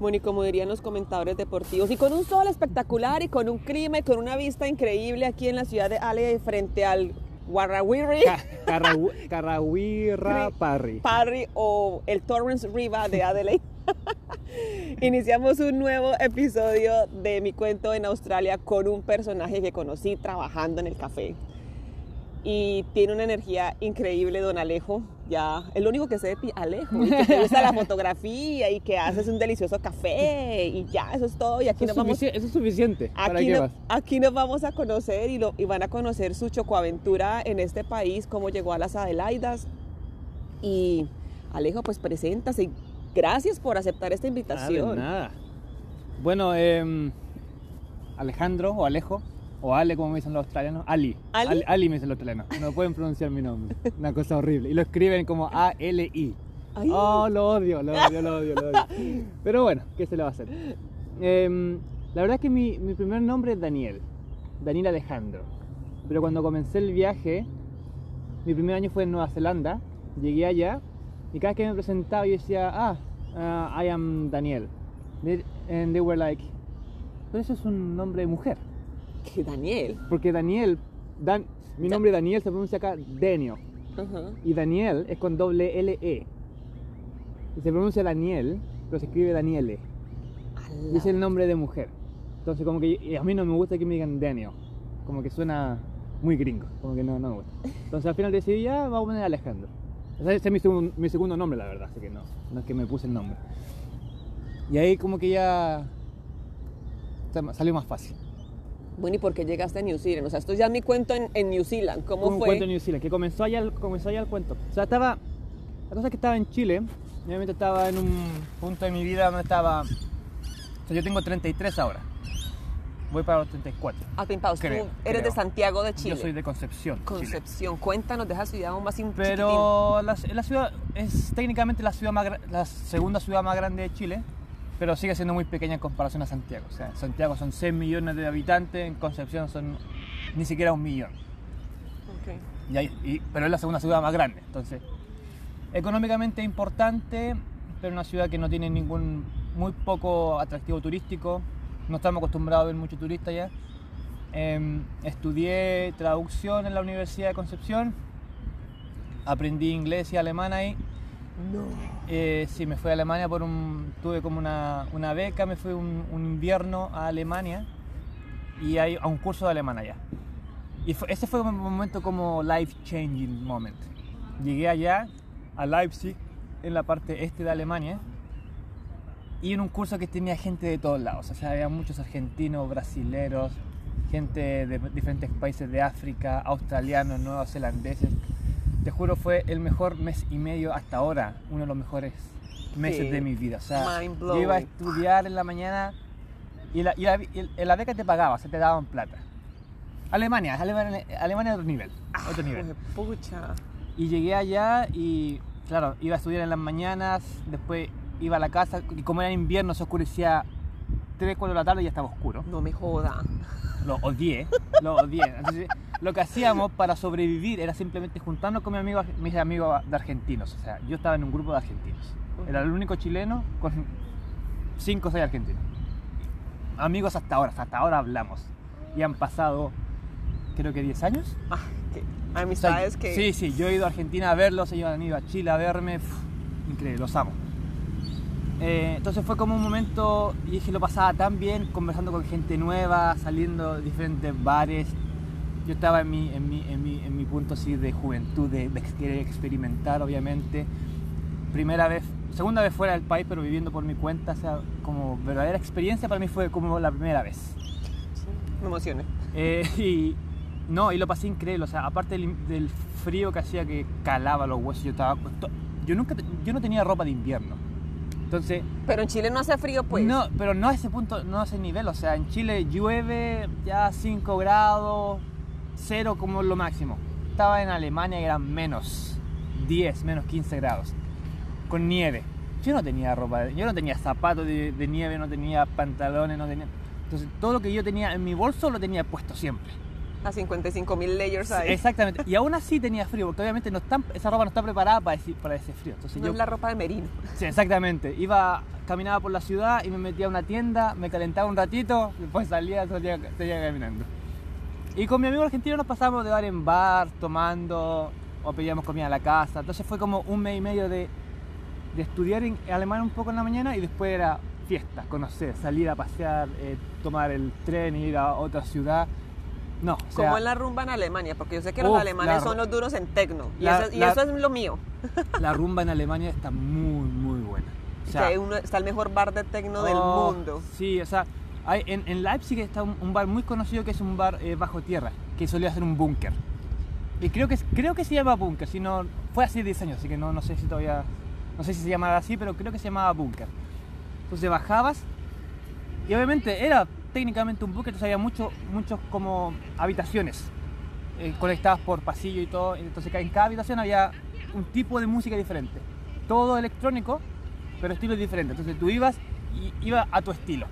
Bueno, y como dirían los comentadores deportivos, y con un sol espectacular y con un clima y con una vista increíble aquí en la ciudad de Ale frente al Warrawiri. Carrawirra Parry. Parry o el Torrance Riva de Adelaide. Iniciamos un nuevo episodio de mi cuento en Australia con un personaje que conocí trabajando en el café y tiene una energía increíble, don Alejo. Ya, el único que sé de ti, Alejo, y que te gusta la fotografía y que haces un delicioso café y ya, eso es todo. Y aquí Eso, nos vamos, eso es suficiente. ¿Para aquí, qué no- más? aquí nos vamos a conocer y, lo, y van a conocer su chocoaventura en este país, cómo llegó a las Adelaidas. Y Alejo, pues preséntase. y Gracias por aceptar esta de invitación. nada. Bueno, em, Alejandro o Alejo, o Ale como me dicen los australianos, Ali. ¿Ali? Ali, me dicen los australianos. No pueden pronunciar mi nombre. Una cosa horrible. Y lo escriben como A-L-I. Oh, lo odio, lo odio, lo odio, lo odio. Pero bueno, ¿qué se le va a hacer? Em, la verdad es que mi, mi primer nombre es Daniel. Daniel Alejandro. Pero cuando comencé el viaje, mi primer año fue en Nueva Zelanda. Llegué allá y cada vez que me presentaba yo decía, ah, uh, I am Daniel. And they were like, pero eso es un nombre de mujer. Daniel. Porque Daniel, Dan, mi nombre Daniel se pronuncia acá Denio. Ajá. Y Daniel es con doble L-E. Y se pronuncia Daniel, pero se escribe Daniele. Y es el nombre de mujer. Entonces como que a mí no me gusta que me digan Daniel. Como que suena muy gringo. Como que no, no me gusta. Entonces al final decidí ya, vamos a poner Alejandro. Ese es mi, segun- mi segundo nombre, la verdad. Así que no, no es que me puse el nombre. Y ahí como que ya sa- salió más fácil. Bueno, ¿y por qué llegaste a New Zealand? O sea, esto ya es mi cuento en, en New Zealand. ¿Cómo un fue? cuento en New Zealand, que comenzó allá, el- comenzó allá el cuento. O sea, estaba. La cosa es que estaba en Chile, obviamente estaba en un punto de mi vida donde estaba. O sea, yo tengo 33 ahora. Voy para los 34. Ah, Pimpaos, Creo, tú eres creo. de Santiago de Chile. Yo soy de Concepción. Chile. Concepción. Cuéntanos de esa ciudad aún más in- Pero la, la ciudad es técnicamente la, ciudad más, la segunda ciudad más grande de Chile, pero sigue siendo muy pequeña en comparación a Santiago. O sea, en Santiago son 6 millones de habitantes, en Concepción son ni siquiera un millón. chiquitín. Ok. Y hay- y- pero es la segunda ciudad más grande. Entonces, económicamente importante, pero una ciudad que no tiene ningún, muy poco atractivo turístico. No estamos acostumbrados a ver mucho turista ya. Em, estudié traducción en la Universidad de Concepción. Aprendí inglés y alemán ahí. No. Eh, sí, me fui a Alemania por un. Tuve como una, una beca, me fui un, un invierno a Alemania y hay, a un curso de alemán allá. Y fue- ese fue un momento como life changing moment. Llegué allá, a Leipzig, en la parte este de Alemania, y en un curso que tenía gente de todos lados. O sea, había muchos argentinos, brasileros, gente de diferentes países de África, australianos, neozelandeses. Te juro, fue el mejor mes y medio hasta ahora, uno de los mejores meses Sí. de mi vida. O sea, yo iba a estudiar en la mañana y la, y la, y la beca te pagaba, o sea, te daban plata. Alemania, Alemania, Alemania otro nivel, otro nivel. Pucha. Y llegué allá y, claro, iba a estudiar en las mañanas, después iba a la casa y como era invierno se oscurecía 3, 4 de la tarde y ya estaba oscuro. No me joda. Lo odié, lo odié. Entonces, lo que hacíamos para sobrevivir era simplemente juntarnos con mis amigos, mis amigos de argentinos. O sea, yo estaba en un grupo de argentinos. Era el único chileno con 5 o 6 argentinos. Amigos hasta ahora, hasta ahora hablamos. Y han pasado, creo que 10 años. Ah, que O sea, amistades que. Sí, sí, yo he ido a Argentina a verlos, ellos han ido a Chile a verme, increíble, los amo. Eh, entonces fue como un momento, y dije, lo pasaba tan bien, conversando con gente nueva, saliendo de diferentes bares. Yo estaba en mi, en mi, en mi, en mi punto así de juventud, de, de querer experimentar, obviamente. Primera vez, segunda vez fuera del país, pero viviendo por mi cuenta, o sea, como verdadera experiencia para mí fue como la primera vez. Me emocioné. Eh, y no, y lo pasé increíble, o sea, aparte del, del frío que hacía que calaba los huesos, yo estaba to- yo nunca yo no tenía ropa de invierno. Entonces, Pero en Chile no hace frío, pues. no, pero no a ese punto, no a ese nivel, o sea, en Chile llueve ya 5 grados, 0 como lo máximo. Estaba en Alemania y eran menos 10, menos 15 grados, con nieve. Yo no tenía ropa, yo no tenía zapatos de, de nieve, no tenía pantalones, no tenía... Entonces todo lo que yo tenía en mi bolso lo tenía puesto siempre. A 55 mil layers ahí. Exactamente. Y aún así tenía frío, porque obviamente no están, esa ropa no está preparada para ese, para ese frío. Entonces no yo, es la ropa de merino. Sí, exactamente. Iba, caminaba por la ciudad y me metía a una tienda, me calentaba un ratito, después salía, salía, salía caminando. Y con mi amigo argentino nos pasábamos de bar en bar, tomando, o pedíamos comida a la casa. Entonces fue como un mes y medio de, de estudiar en alemán un poco en la mañana y después era fiesta, conocer, salir a pasear, eh, tomar el tren y ir a otra ciudad. No, o sea, Como en la rumba en Alemania, porque yo sé que los alemanes son los duros en tecno. Y, eso, y la- eso es lo mío. la rumba en Alemania está muy, muy buena. O sea, que uno- está el mejor bar de tecno del Oh, mundo. Sí, o sea, hay, en, en Leipzig está un, un bar muy conocido que es un bar eh, bajo tierra, que solía ser un búnker. Y creo que, es- creo que se llama búnker, si no, fue hace 10 años, así que no, no sé si todavía, no sé si se llamaba así, pero creo que se llamaba búnker. Entonces bajabas y obviamente era técnicamente un búnker, entonces había muchos muchos como habitaciones eh, conectadas por pasillo y todo, entonces en cada habitación había un tipo de música diferente. Todo electrónico, pero estilos diferentes. Entonces tú ibas y ibas a tu estilo.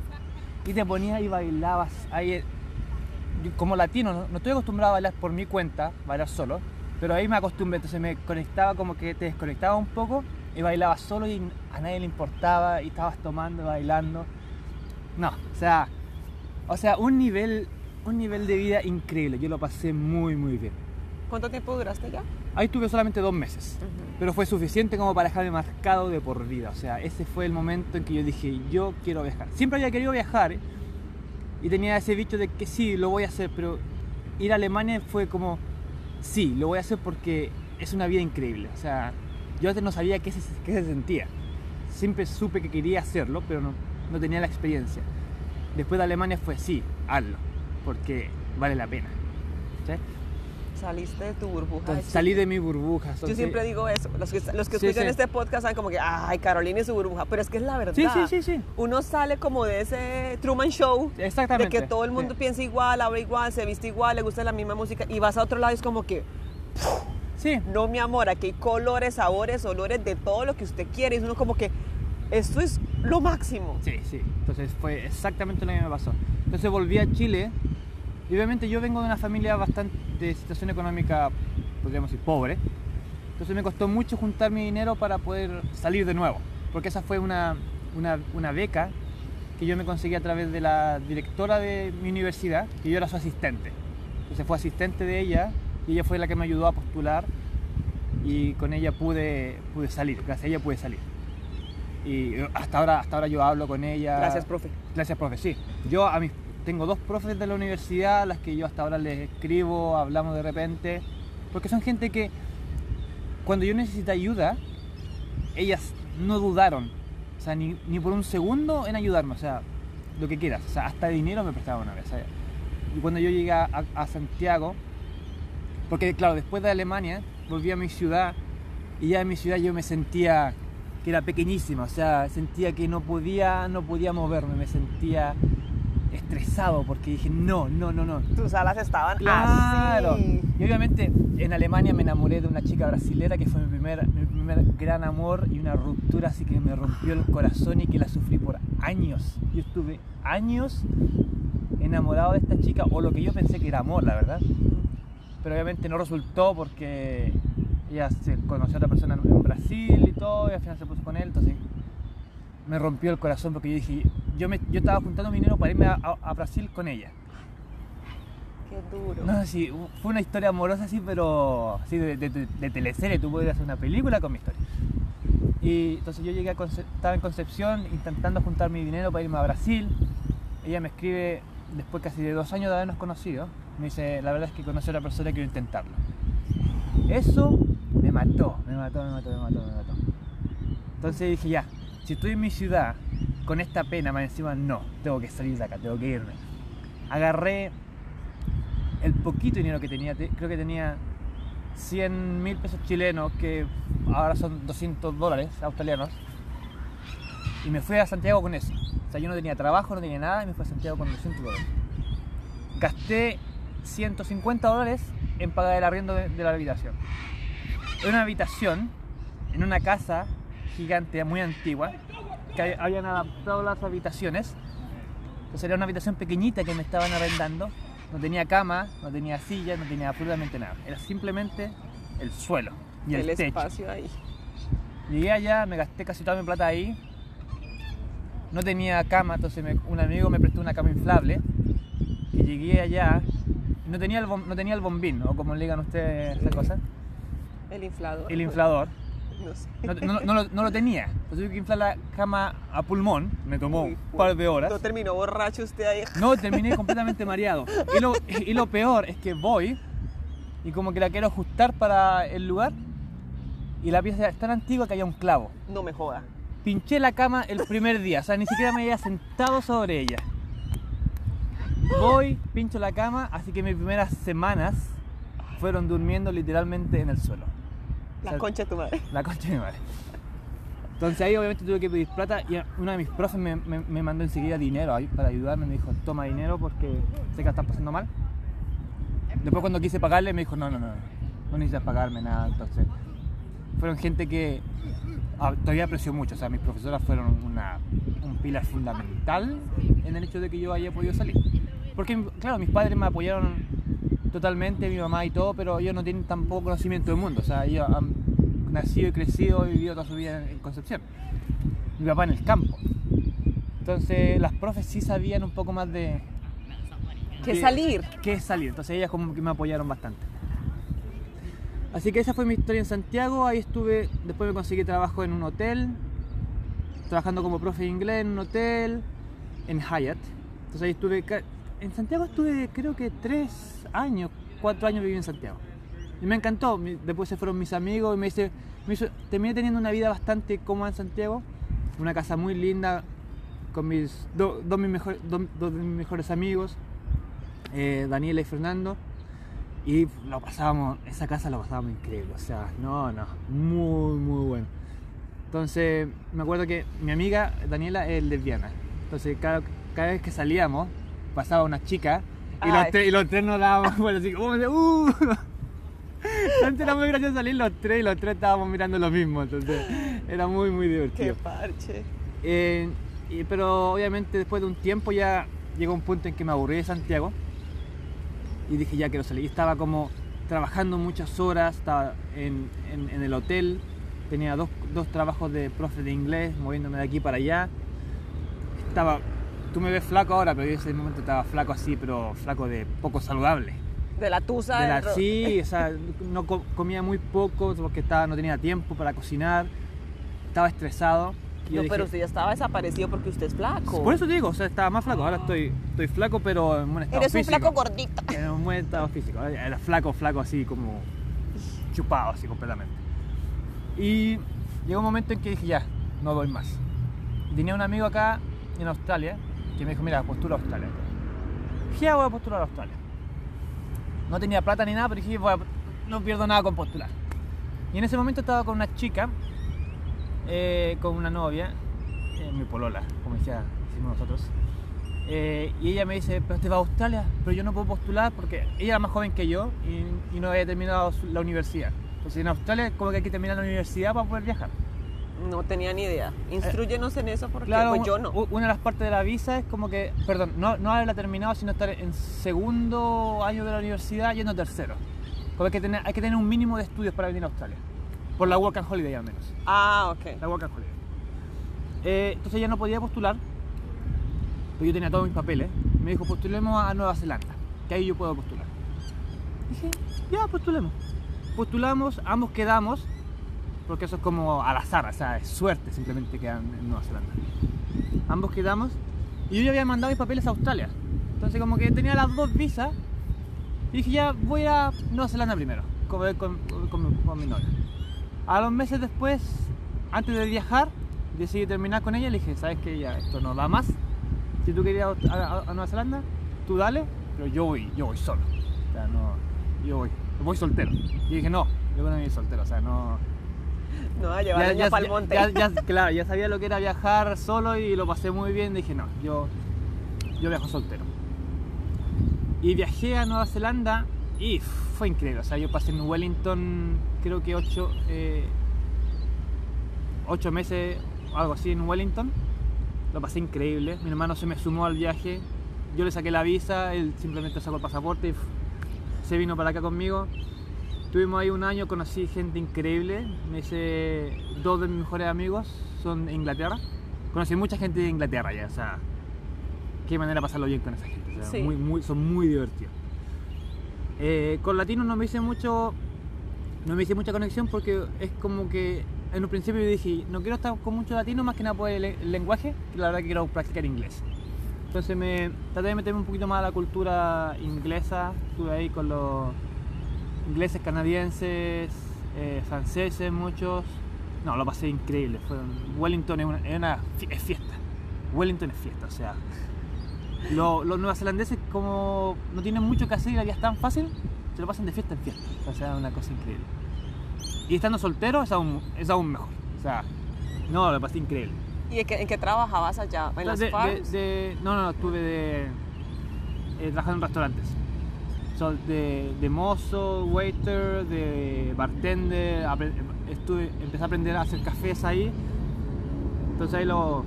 Y te ponías y bailabas ahí. eh, como latino, no, estoy acostumbrado a bailar por mi cuenta, bailar solo, pero ahí me acostumbré, entonces me conectaba como que te desconectaba un poco y bailabas solo y a nadie le importaba y estabas tomando, bailando. No, o sea, o sea, un nivel, un nivel de vida increíble. Yo lo pasé muy, muy bien. ¿Cuánto tiempo duraste ya? Ahí tuve solamente dos meses pero fue suficiente como para dejarme marcado de por vida. O sea, ese fue el momento en que yo dije, yo quiero viajar. Siempre había querido viajar ¿eh? y tenía ese bicho de que sí, lo voy a hacer, pero ir a Alemania fue como, sí, lo voy a hacer porque es una vida increíble. O sea, yo antes no sabía qué se, qué se sentía. Siempre supe que quería hacerlo, pero no, no tenía la experiencia. Después de Alemania fue, sí, hazlo, porque vale la pena. ¿sí? Saliste de tu burbuja. Entonces, de salí de mi burbuja. Yo siempre digo eso. Los que, los que Sí, escuchan sí. este podcast saben como que, ay, Carolina y su burbuja. Pero es que es la verdad. Sí, sí, sí, sí. Uno sale como de ese Truman Show. De Exactamente. que todo el mundo piensa igual, habla igual, se viste igual, le gusta la misma música. Y vas a otro lado y es como que, Sí, no, mi amor, aquí hay colores, sabores, olores, de todo lo que usted quiere. Y es uno como que, esto es lo máximo. Sí, sí. Entonces fue exactamente lo que me pasó. Entonces volví a Chile y obviamente yo vengo de una familia bastante de situación económica, podríamos decir, pobre. Entonces me costó mucho juntar mi dinero para poder salir de nuevo. Porque esa fue una, una, una beca que yo me conseguí a través de la directora de mi universidad, que yo era su asistente. Entonces fue asistente de ella y ella fue la que me ayudó a postular y con ella pude, pude salir, gracias a ella pude salir. Y hasta ahora, hasta ahora yo hablo con ella. Gracias, profe. Gracias, profe. Sí, yo a mis, tengo dos profes de la universidad, a las que yo hasta ahora les escribo, hablamos de repente, porque son gente que cuando yo necesité ayuda, ellas no dudaron, o sea, ni, ni por un segundo en ayudarme, o sea, lo que quieras, o sea, hasta dinero me prestaban una vez. o sea, y cuando yo llegué a, a Santiago, porque claro, después de Alemania, volví a mi ciudad y ya en mi ciudad yo me sentía que era pequeñísima, o sea, sentía que no podía, no podía moverme, me sentía estresado porque dije, no, no, no, no. Tus alas estaban Claro. así. Y obviamente en Alemania me enamoré de una chica brasilera que fue mi primer, mi primer gran amor y una ruptura así que me rompió el corazón y que la sufrí por años. Yo estuve años enamorado de esta chica o lo que yo pensé que era amor, la verdad. Pero obviamente no resultó porque ella se conoció a otra persona en Brasil y todo y al final se puso con él, entonces me rompió el corazón porque yo dije, yo, me, yo estaba juntando mi dinero para irme a, a- a Brasil con ella. Qué duro. No sé si fue una historia amorosa así, pero así de, de, de- de teleserie, tú podrías hacer una película con mi historia. Y entonces yo llegué a Conce- estaba en Concepción intentando juntar mi dinero para irme a Brasil. Ella me escribe después casi de dos años de habernos conocido. Me dice, la verdad es que conocí a otra persona y quiero intentarlo. Eso me mató, me mató, me mató, me mató, me mató. Entonces dije, ya, si estoy en mi ciudad con esta pena, más encima, no, tengo que salir de acá, tengo que irme. Agarré el poquito dinero que tenía, te- creo que tenía 100 mil pesos chilenos, que ahora son 200 dólares australianos, y me fui a Santiago con eso. O sea, yo no tenía trabajo, no tenía nada, y me fui a Santiago con 200 dólares. Gasté 150 dólares en pagar el arriendo de, de la habitación. Era una habitación en una casa gigante, muy antigua, que habían adaptado las habitaciones. Entonces era una habitación pequeñita que me estaban arrendando no tenía cama, no tenía silla, no tenía absolutamente nada. Era simplemente el suelo y el, el techo. espacio ahí. Llegué allá, me gasté casi toda mi plata ahí. No tenía cama, entonces me- un amigo me prestó una cama inflable. Y llegué allá, no tenía el, no tenía el bombín, o como le digan ustedes esa cosa, El inflador. el inflador. No sé. No, no- no lo, no lo tenía. Entonces tuve que inflar la cama a pulmón, me tomó Uy, un par de horas. No terminó borracho usted ahí. No, terminé completamente mareado. Y lo, y lo peor es que voy y como que la quiero ajustar para el lugar y la pieza es tan antigua que había un clavo. No me joda. Pinché la cama el primer día, o sea, ni siquiera me había sentado sobre ella. Voy, pincho la cama, así que mis primeras semanas fueron durmiendo literalmente en el suelo. La O sea, concha de tu madre. La concha de mi madre. Entonces ahí obviamente tuve que pedir plata y uno de mis profes me, me- me mandó enseguida dinero ahí para ayudarme, me dijo, toma dinero porque sé que la están pasando mal. Después cuando quise pagarle me dijo, no, no, no, no necesitas pagarme nada. Entonces fueron gente que ah, todavía aprecio mucho, o sea, mis profesoras fueron una, un pilar fundamental en el hecho de que yo haya podido salir. Porque, claro, mis padres me apoyaron totalmente, mi mamá y todo, pero ellos no tienen tampoco conocimiento del mundo, o sea, ellos han nacido y crecido y vivido toda su vida en Concepción. Mi papá en el campo. Entonces, las profes sí sabían un poco más de... ¿Qué de- salir? qué salir. Entonces ellas como que me apoyaron bastante. Así que esa fue mi historia en Santiago. Ahí estuve, después me conseguí trabajo en un hotel, trabajando como profe de inglés en un hotel, en Hyatt. Entonces ahí estuve, en Santiago estuve creo que tres años, cuatro años viví en Santiago. Y me encantó. Después se fueron mis amigos y me hice, me hizo- terminé teniendo una vida bastante cómoda en Santiago. Una casa muy linda con mis do- dos, mis mejores, dos de mis mejores amigos, eh, Daniela y Fernando. Y lo pasábamos, esa casa lo pasábamos increíble, o sea, no, no, muy, muy bueno. Entonces, me acuerdo que mi amiga Daniela es lesbiana. Entonces, cada, cada vez que salíamos, pasaba una chica y, los Ay. tres, y los tres nos dábamos, bueno, así como, de, ¡uh! Entonces era muy gracioso salir los tres y los tres estábamos mirando lo mismo, entonces era muy, muy Qué divertido. parche. Eh, y- pero obviamente después de un tiempo ya llegó un punto en que me aburrí de Santiago y dije ya quiero salir. Y estaba como trabajando muchas horas, estaba en, en- en el hotel, tenía dos, dos trabajos de profe de inglés, moviéndome de aquí para allá. Estaba, tú me ves flaco ahora, pero yo en ese momento estaba flaco así, pero flaco de poco saludable. De la tusa. De la- sí, o sea, no co- comía muy poco porque estaba, no tenía tiempo para cocinar, estaba estresado. No, dije, pero usted ya estaba desaparecido porque usted es flaco. por eso te digo, o sea, estaba más flaco. Ahora estoy, estoy flaco, pero en buen estado Eres un físico. flaco gordito. En un buen estado físico. Era flaco, flaco, así como chupado, así completamente. Y llegó un momento en que dije, ya, no doy más. Tenía un amigo acá en Australia que me dijo, mira, postula a Australia. Dije, ya voy a postular a Australia. No tenía plata ni nada, pero dije, voy no pierdo nada con postular. Y en ese momento estaba con una chica, eh, con una novia, eh, mi polola, como decía, decimos nosotros. Eh, y ella me dice, pero te vas a Australia, pero yo no puedo postular porque ella era más joven que yo y, y no había terminado la universidad. Entonces en Australia como que hay que terminar la universidad para poder viajar. No tenía ni idea. Instruyenos en eso porque Claro, pues yo no. una de las partes de la visa es como que, perdón, no, no haberla terminado, sino estar en segundo año de la universidad yendo tercero. Como que tener, hay que tener un mínimo de estudios para venir a Australia. Por la Work and Holiday al menos. Ah, ok. La Work and Holiday. Eh, entonces ella no podía postular, pero yo tenía todos mis papeles. Me dijo, postulemos a Nueva Zelanda, que ahí yo puedo postular. Dije, ya, postulemos. Postulamos, ambos quedamos, porque eso es como al azar, o sea, es suerte simplemente quedar en Nueva Zelanda. Ambos quedamos, y yo ya había mandado mis papeles a Australia. Entonces como que tenía las dos visas, y dije, ya voy a Nueva Zelanda primero, con, mi- novia. A los meses después, antes de viajar, decidí terminar con ella y le dije, ¿sabes qué? Ya, esto no da más. Si tú querías a- a Nueva Zelanda, tú dale, pero yo voy, yo voy solo. O sea, no, yo voy, voy soltero. Y dije, no, yo no voy soltero, o sea, no... No, a llevar doña pa'l monte. ya- ya- claro, ya sabía lo que era viajar solo y lo pasé muy bien. Dije, no, yo, yo viajo soltero. Y viajé a Nueva Zelanda y fue increíble. O sea, yo pasé en Wellington, creo que ocho, eh, ocho meses, algo así, en Wellington. Lo pasé increíble. Mi hermano se me sumó al viaje. yo le saqué la visa, él simplemente sacó el pasaporte y se vino para acá conmigo. Estuvimos ahí un año, conocí gente increíble. Me hice dos de mis mejores amigos, son de Inglaterra. Conocí mucha gente de Inglaterra ya, o sea, qué manera de pasarlo bien con esa gente. o sea, Sí. muy, muy, son muy divertidos. Eh, con latinos no me hice mucho, no me hice mucha conexión porque es como que en un principio yo dije, no quiero estar con muchos latinos más que nada por el, el lenguaje, que la verdad que quiero practicar inglés. Entonces me traté de meterme un poquito más a la cultura inglesa, estuve ahí con los ingleses, canadienses, eh, franceses, muchos. No, lo pasé increíble. Fue, Wellington es una, es una fie- es fiesta. Wellington es fiesta, o sea. lo- los neozelandeses como no tienen mucho que hacer y la vida es tan fácil, se lo pasan de fiesta en fiesta. O sea, es una cosa increíble. Y estando soltero es aún, es aún mejor. O sea, no, lo pasé increíble. ¿Y en qué, en qué trabajabas allá? ¿En las De- de- no, no, estuve de. eh, trabajando en restaurantes. So, de, de mozo, waiter, de bartender. Estuve, empecé a aprender a hacer cafés ahí. Entonces ahí lo.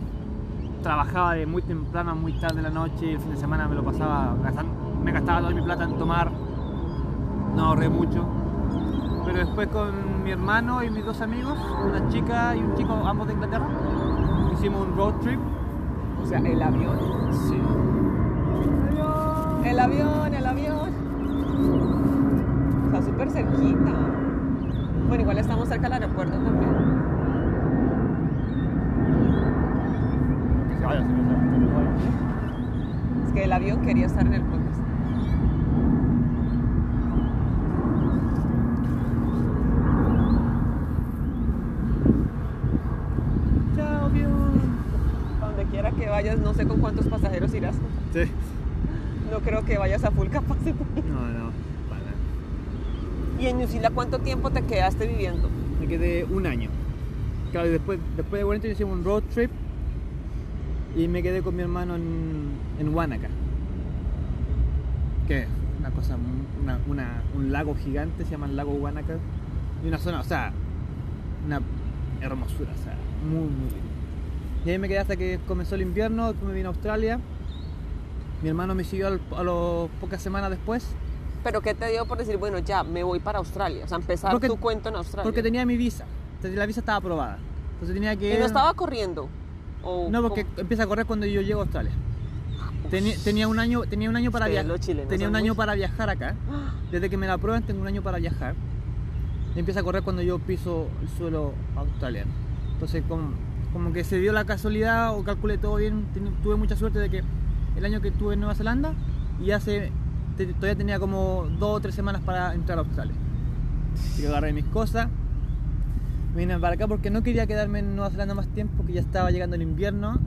Trabajaba de muy temprano a muy tarde de la noche el fin de semana me lo pasaba. me gastaba toda mi plata en tomar. No ahorré mucho. Pero después con mi hermano y mis dos amigos, una chica y un chico, ambos de Inglaterra, hicimos un road trip O sea, el avión. Sí. El avión, el avión. Está súper cerquita. Bueno, igual estamos cerca del aeropuerto también. Que se vaya, se vaya, se vaya. Es que el avión quería estar en el podcast. Chao, avión. Donde quiera que vayas, no sé con cuántos pasajeros irás. Sí. No creo que vayas a full capacidad. No, no. ¿Y en New Zealand cuánto tiempo te quedaste viviendo? Me quedé un año. Claro, y después, después de Wellington hicimos un road trip y me quedé con mi hermano en, en Wanaka. Que una cosa, una, un lago gigante, se llama el lago Wanaka. Y una zona, o sea, una hermosura, o sea, muy, muy lindo. Y ahí me quedé hasta que comenzó el invierno, después me vine a Australia. Mi hermano me siguió a las pocas semanas después. ¿Pero qué te dio por decir, bueno, ya, me voy para Australia? O sea, empezar Porque- tu cuento en Australia. Porque tenía mi visa. La visa estaba aprobada. Entonces tenía que... ¿Y no estaba corriendo? ¿O No, porque cómo? empieza a correr cuando yo llego a Australia. Tenía, tenía un año, tenía un año para viajar. Tenía un año para viajar acá. Desde que me la aprueban tengo un año para viajar. Y empieza a correr cuando yo piso el suelo australiano. Entonces como, como que se dio la casualidad o calculé todo bien. Tuve mucha suerte de que el año que estuve en Nueva Zelanda y hace te- todavía tenía como dos o tres semanas para entrar a Australia. Así que agarré mis cosas. Me vine para acá porque no quería quedarme en Nueva Zelanda más tiempo, porque ya estaba llegando el invierno.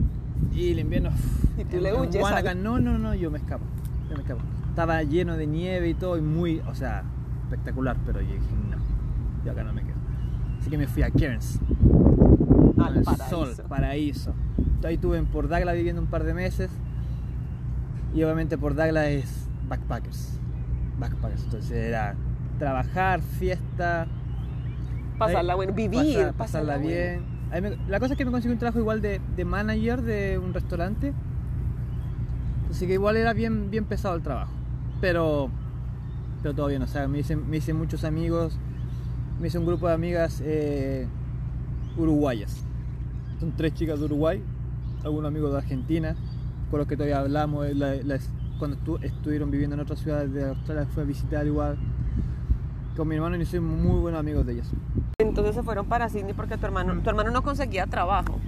Y el invierno. Y tú en- le huyes no, no, no, yo me escapo. Yo me escapo. Estaba lleno de nieve y todo, y muy, o sea, espectacular, pero yo dije, no, yo acá no me quedo. Así que me fui a Cairns, Al al paraíso. sol, paraíso. Ahí estuve en Port Douglas viviendo un par de meses. Y obviamente Port Douglas es backpackers. Backpackers. Entonces era trabajar, fiesta, Pasarla bueno, vivir, pasar- pasarla, pasarla bien. Me- la cosa es que me conseguí un trabajo igual de, de manager de un restaurante. Así que igual era bien, bien pesado el trabajo. Pero, pero todo bien, o sea, me hice, me hice muchos amigos. Me hice un grupo de amigas eh, uruguayas. Son tres chicas de Uruguay, algunos amigos de Argentina, con los que todavía hablamos. las- cuando estu- estuvieron viviendo en otras ciudades de Australia, fue a visitar igual. Con mi hermano y soy muy buenos amigos de ellos. Entonces se fueron para Sydney porque tu hermano, tu hermano no conseguía trabajo.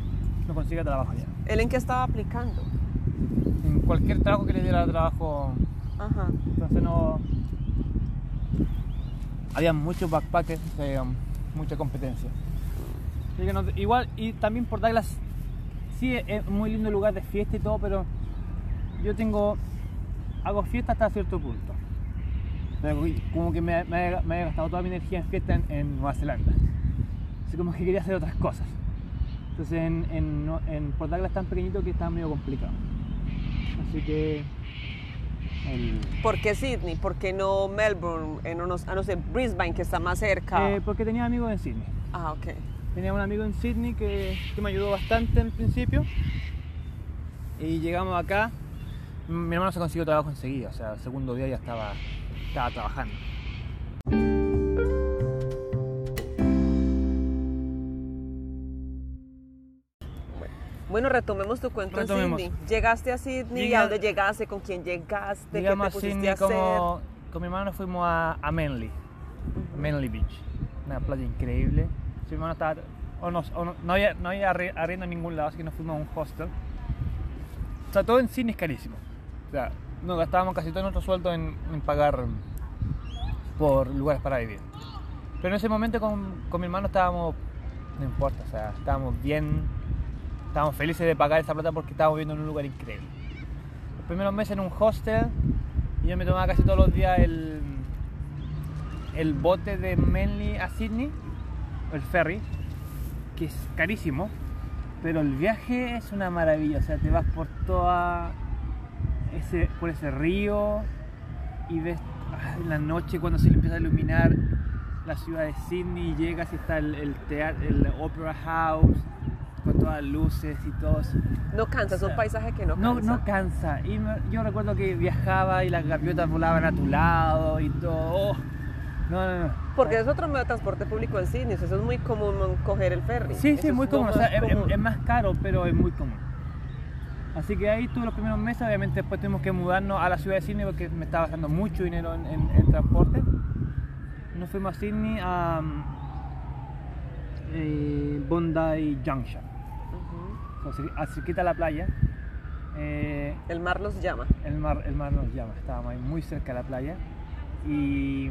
No consigue trabajo ya. ¿Él en qué estaba aplicando? En cualquier trabajo que le diera trabajo, Ajá. entonces no. Había muchos backpackers, eh, mucha competencia. Así que no- igual, y también por Douglas, sí es- es muy lindo lugar de fiesta y todo, pero yo tengo. Hago fiesta hasta cierto punto. Pero Como que me, me, he gastado toda mi energía en fiesta en, en Nueva Zelanda. Así como que quería hacer otras cosas. Entonces en, en, en Port Douglas es tan pequeñito que está medio complicado. Así que. el- ¿Por qué Sydney? ¿Por qué no Melbourne? En unos, a no sé, Brisbane, que está más cerca. Eh, porque tenía amigos en Sydney. ah, ok. Tenía un amigo en Sydney que, que me ayudó bastante en principio. Y llegamos acá. Mi hermano se consiguió trabajo enseguida, o sea, el segundo día ya estaba, estaba trabajando. Bueno, retomemos tu cuento Retomemos. en Sydney. ¿Llegaste a Sydney? Llegué ¿A dónde llegaste? ¿Con quién llegaste? Llegamos ¿Qué te a Sydney a hacer? como, con mi hermano fuimos a, a Manly, Manly Beach, una playa increíble. Mi hermano estaba, o no, o no, no había, no había arri- arriendo en ningún lado, así que nos fuimos a un hostel. O sea, todo en Sydney es carísimo. O sea, gastábamos casi todo nuestro sueldo en, pagar por lugares para vivir. Pero en ese momento con, con mi hermano estábamos, no importa, o sea, estábamos bien, estábamos felices de pagar esa plata porque estábamos viviendo en un lugar increíble. Los primeros meses en un hostel y yo me tomaba casi todos los días el, el bote de Manly a Sydney, el ferry, que es carísimo, pero el viaje es una maravilla, o sea, te vas por toda ese, por ese río y ves ah, en la noche cuando se le empieza a iluminar la ciudad de Sydney y llegas y está el, el, teatro, el Opera House con todas las luces y todo eso. No cansa, es un paisaje que no No, cansa. no cansa. Y me- yo recuerdo que viajaba y las gaviotas volaban a tu lado y todo. Oh, No, no, no. Porque es otro medio de transporte público en Sydney, eso es muy común coger el ferry. Sí, Eso sí, es muy común. O sea, es más caro, pero es muy común. Así que ahí tuve los primeros meses. Obviamente después tuvimos que mudarnos a la ciudad de Sydney porque me estaba gastando mucho dinero en, en- en transporte. Nos fuimos a Sydney a um, eh, Bondi Junction. O sea, a cerquita de la playa. Eh, El mar los llama. el mar, el mar nos llama, estábamos ahí muy cerca de la playa y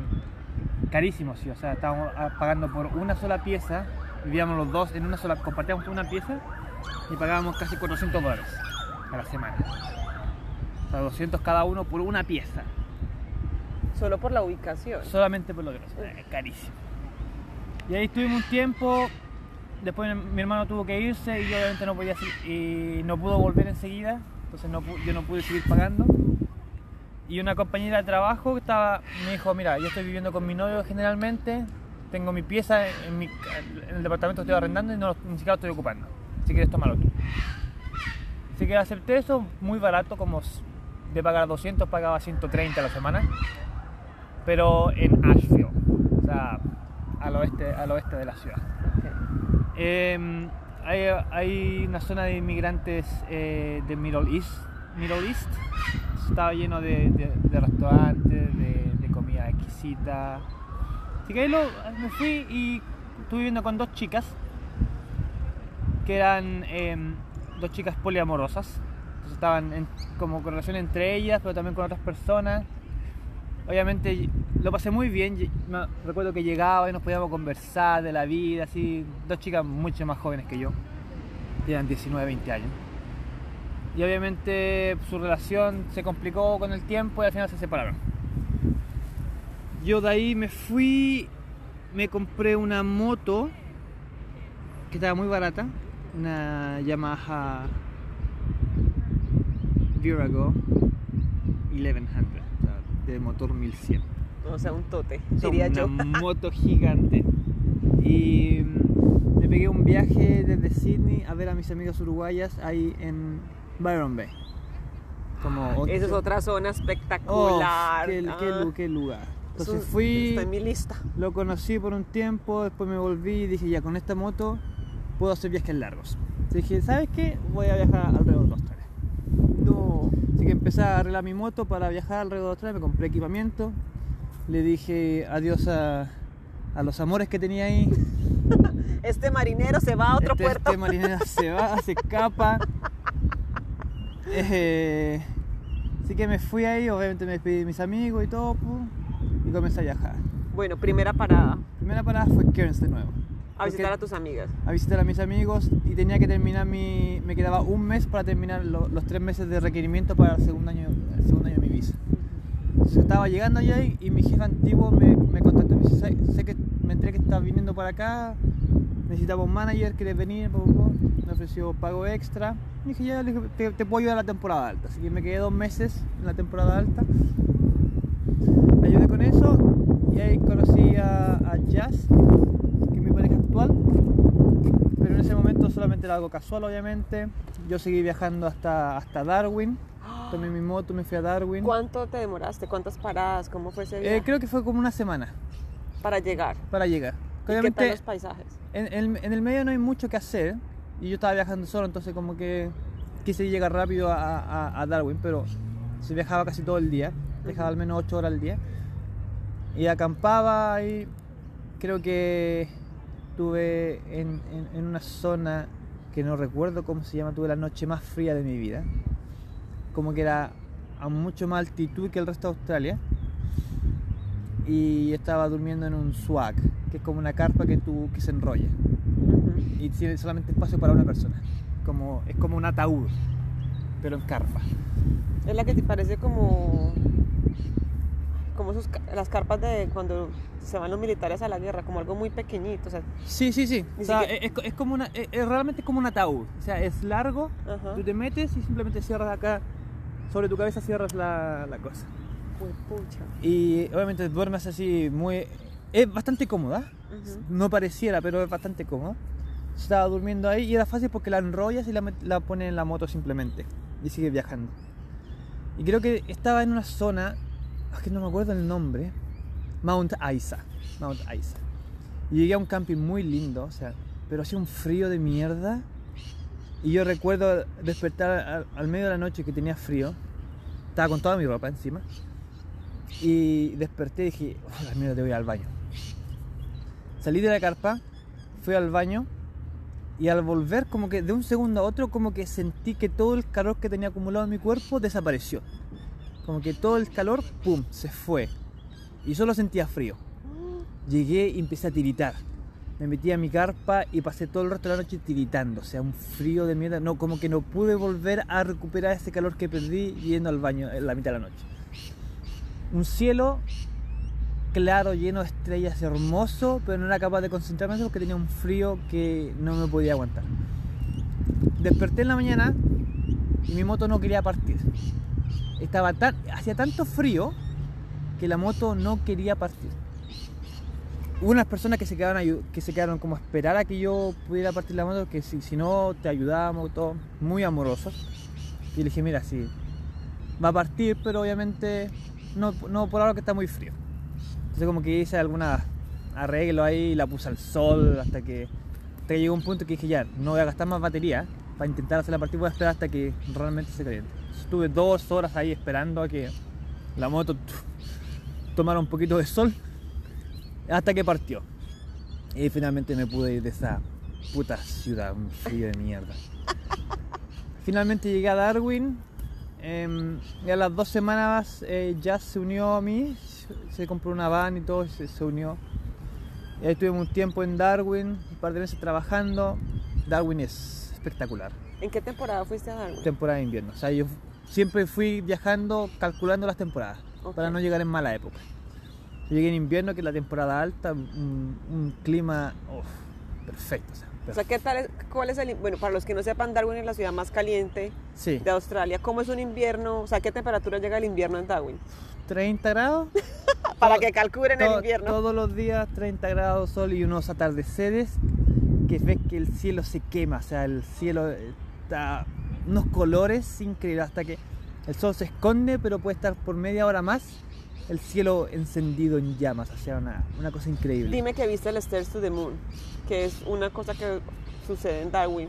carísimo, sí, o sea, estábamos ah, pagando por una sola pieza, vivíamos los dos en una sola, compartíamos una pieza y pagábamos casi 400 dólares a la semana. O sea, 200 cada uno por una pieza, Solo por la ubicación. solamente por lo que carísimo. Y ahí estuvimos un tiempo, después mi hermano tuvo que irse y yo obviamente no podía seguir- y no pudo volver enseguida, entonces no yo no pude seguir pagando. Y una compañera de trabajo estaba, me dijo, mira, yo estoy viviendo con mi novio generalmente, tengo mi pieza en, mi- en el departamento que estoy arrendando y no, ni siquiera lo estoy ocupando. Si quieres tomarlo tú. Así que acepté eso, muy barato, como de pagar 200 pagaba 130 a la semana, pero en Asheville, o sea, al oeste, al oeste de la ciudad. Eh, hay, hay una zona de inmigrantes eh, de Middle East. Middle East estaba lleno de, de- de restaurantes, de, de comida exquisita. Así que ahí lo- me fui y estuve viviendo con dos chicas que eran eh, dos chicas poliamorosas. Entonces estaban como con relación entre ellas, pero también con otras personas. Obviamente lo pasé muy bien. Recuerdo que llegaba y nos podíamos conversar de la vida, así. Dos chicas mucho más jóvenes que yo. Tenían 19, 20 años. Y obviamente su relación se complicó con el tiempo y al final se separaron. Yo de ahí me fui, me compré una moto que estaba muy barata, una Yamaha Virago 1100, o sea, de motor 1100. O sea, un tote, diría una yo. moto gigante. Y mm, me pegué un viaje desde Sydney a ver a mis amigas uruguayas ahí en Byron Bay. Como Esa es otra zona Oh, espectacular. qué, qué Ah, lu- qué lugar. es Entonces fui, Está en mi lista. lo conocí por un tiempo, después me volví y dije, ya con esta moto puedo hacer viajes largos. Entonces dije, ¿sabes qué? Voy a viajar alrededor de Australia. No. Así que empecé a arreglar mi moto para viajar alrededor de Australia, me compré equipamiento, le dije adiós a, a los amores que tenía ahí. Este marinero se va a otro este, puerto. este marinero se va, se escapa. Eh, así que me fui ahí, obviamente me despedí de mis amigos y todo, y comencé a viajar. Bueno, primera parada. Primera parada fue Cairns de nuevo. A visitar a tus amigas. a visitar a mis amigos y tenía que terminar mi... Me quedaba un mes para terminar lo- los tres meses de requerimiento para el segundo año, el segundo año de mi visa. Entonces, estaba llegando allá y, y mi jefe antiguo me, me contactó y me dice, "Sé- que me enteré que estás viniendo para acá, necesitaba un manager, ¿quieres venir? Po, po, po". Me ofreció pago extra. Y dije, ya, te, te puedo ayudar a la temporada alta. Así que me quedé dos meses en la temporada alta. Ayudé con eso y ahí conocí a, a Jazz, que es mi pareja actual. Pero en era algo casual, obviamente. Yo seguí viajando hasta, hasta Darwin. tomé mi moto, me fui a Darwin. ¿Cuánto te demoraste? ¿Cuántas paradas? ¿Cómo fue ese viaje? Eh, creo que fue como una semana Para llegar. para llegar. ¿Y ¿Qué tal los paisajes? en, en- en el medio no hay mucho que hacer y yo estaba viajando solo, entonces como que quise llegar rápido a, a- a Darwin, pero se viajaba casi todo el día, viajaba al menos 8 horas al día y acampaba y creo que estuve en, en- en una zona que no recuerdo cómo se llama, tuve la noche más fría de mi vida, como que era a mucho más altitud que el resto de Australia y estaba durmiendo en un swag, que es como una carpa que, tú, que se enrolla y tiene solamente espacio para una persona. Como, es como un ataúd, pero en carpa. Es la que te parece como. Como sus las carpas de cuando se van los militares a la guerra, como algo muy pequeñito. O sea, Sí, sí, sí. O sea, siquiera- es, es como una, es, es realmente como un ataúd. O sea, es largo, ajá. tú te metes y simplemente cierras acá, sobre tu cabeza cierras la, la cosa. Juepucha. Y obviamente duermes así muy... Es bastante cómoda, Ujú. no pareciera, pero es bastante cómoda. Estaba durmiendo ahí y era fácil porque la enrollas y la, la pones en la moto simplemente y sigues viajando. Y creo que estaba en una zona, es que no me acuerdo el nombre, Mount Isa. Mount Isa. Llegué a un camping muy lindo, o sea, pero hacía un frío de mierda. Y yo recuerdo despertar al, al medio de la noche que tenía frío, estaba con toda mi ropa encima. Y desperté y dije, oh, la mierda, te voy al baño. Salí de la carpa, fui al baño y al volver como que de un segundo a otro como que sentí que todo el calor que tenía acumulado en mi cuerpo desapareció. Como que todo el calor, ¡pum!, se fue. Y solo sentía frío. Llegué y empecé a tiritar. Me metí a mi carpa y pasé todo el resto de la noche tiritando. O sea, un frío de mierda. No, como que no pude volver a recuperar ese calor que perdí yendo al baño en la mitad de la noche. Un cielo claro, lleno de estrellas, hermoso, pero no era capaz de concentrarme porque tenía un frío que no me podía aguantar. Desperté en la mañana y mi moto no quería partir. Estaba tan, hacía tanto frío que la moto no quería partir. Hubo unas personas que se quedaron, que se quedaron como a esperar a que yo pudiera partir la moto, que si, si no te ayudábamos, todo, muy amorosos. Y le dije, mira, sí, va a partir, pero obviamente no, no por ahora que está muy frío. Entonces como que hice alguna arreglo ahí, la puse al sol hasta que, hasta que llegó un punto que dije ya, no voy a gastar más batería para intentar hacer la partida, voy a esperar hasta que realmente se caliente. Estuve dos horas ahí esperando a que la moto tomara un poquito de sol hasta que partió. Y finalmente me pude ir de esa puta ciudad, un frío de mierda. Finalmente llegué a Darwin. y a las dos semanas eh, Jazz se unió a mí, se- compró una van y todo, se, se unió. Y ahí estuvimos un tiempo en Darwin, un par de meses trabajando. Darwin es espectacular, ¿En qué temporada fuiste a Darwin? temporada de invierno. O sea, yo siempre fui viajando calculando las temporadas para no llegar en mala época. Yo llegué en invierno, que es la temporada alta, un, un clima perfecto. o sea, O sea, ¿qué tal es, cuál es el, bueno, para los que no sepan, Darwin es la ciudad más caliente sí, de Australia. ¿Cómo es un invierno? O sea, ¿qué temperatura llega el invierno en Darwin? 30 grados. Para Todo- que calculen el invierno. Todos los días 30 grados sol y unos atardeceres que ves que el cielo se quema, o sea, el cielo está unos colores increíbles hasta que el sol se esconde, pero puede estar por media hora más el cielo encendido en llamas, o sea, una, una cosa increíble. Dime que viste el Stairs to the Moon, que es una cosa que sucede en Darwin,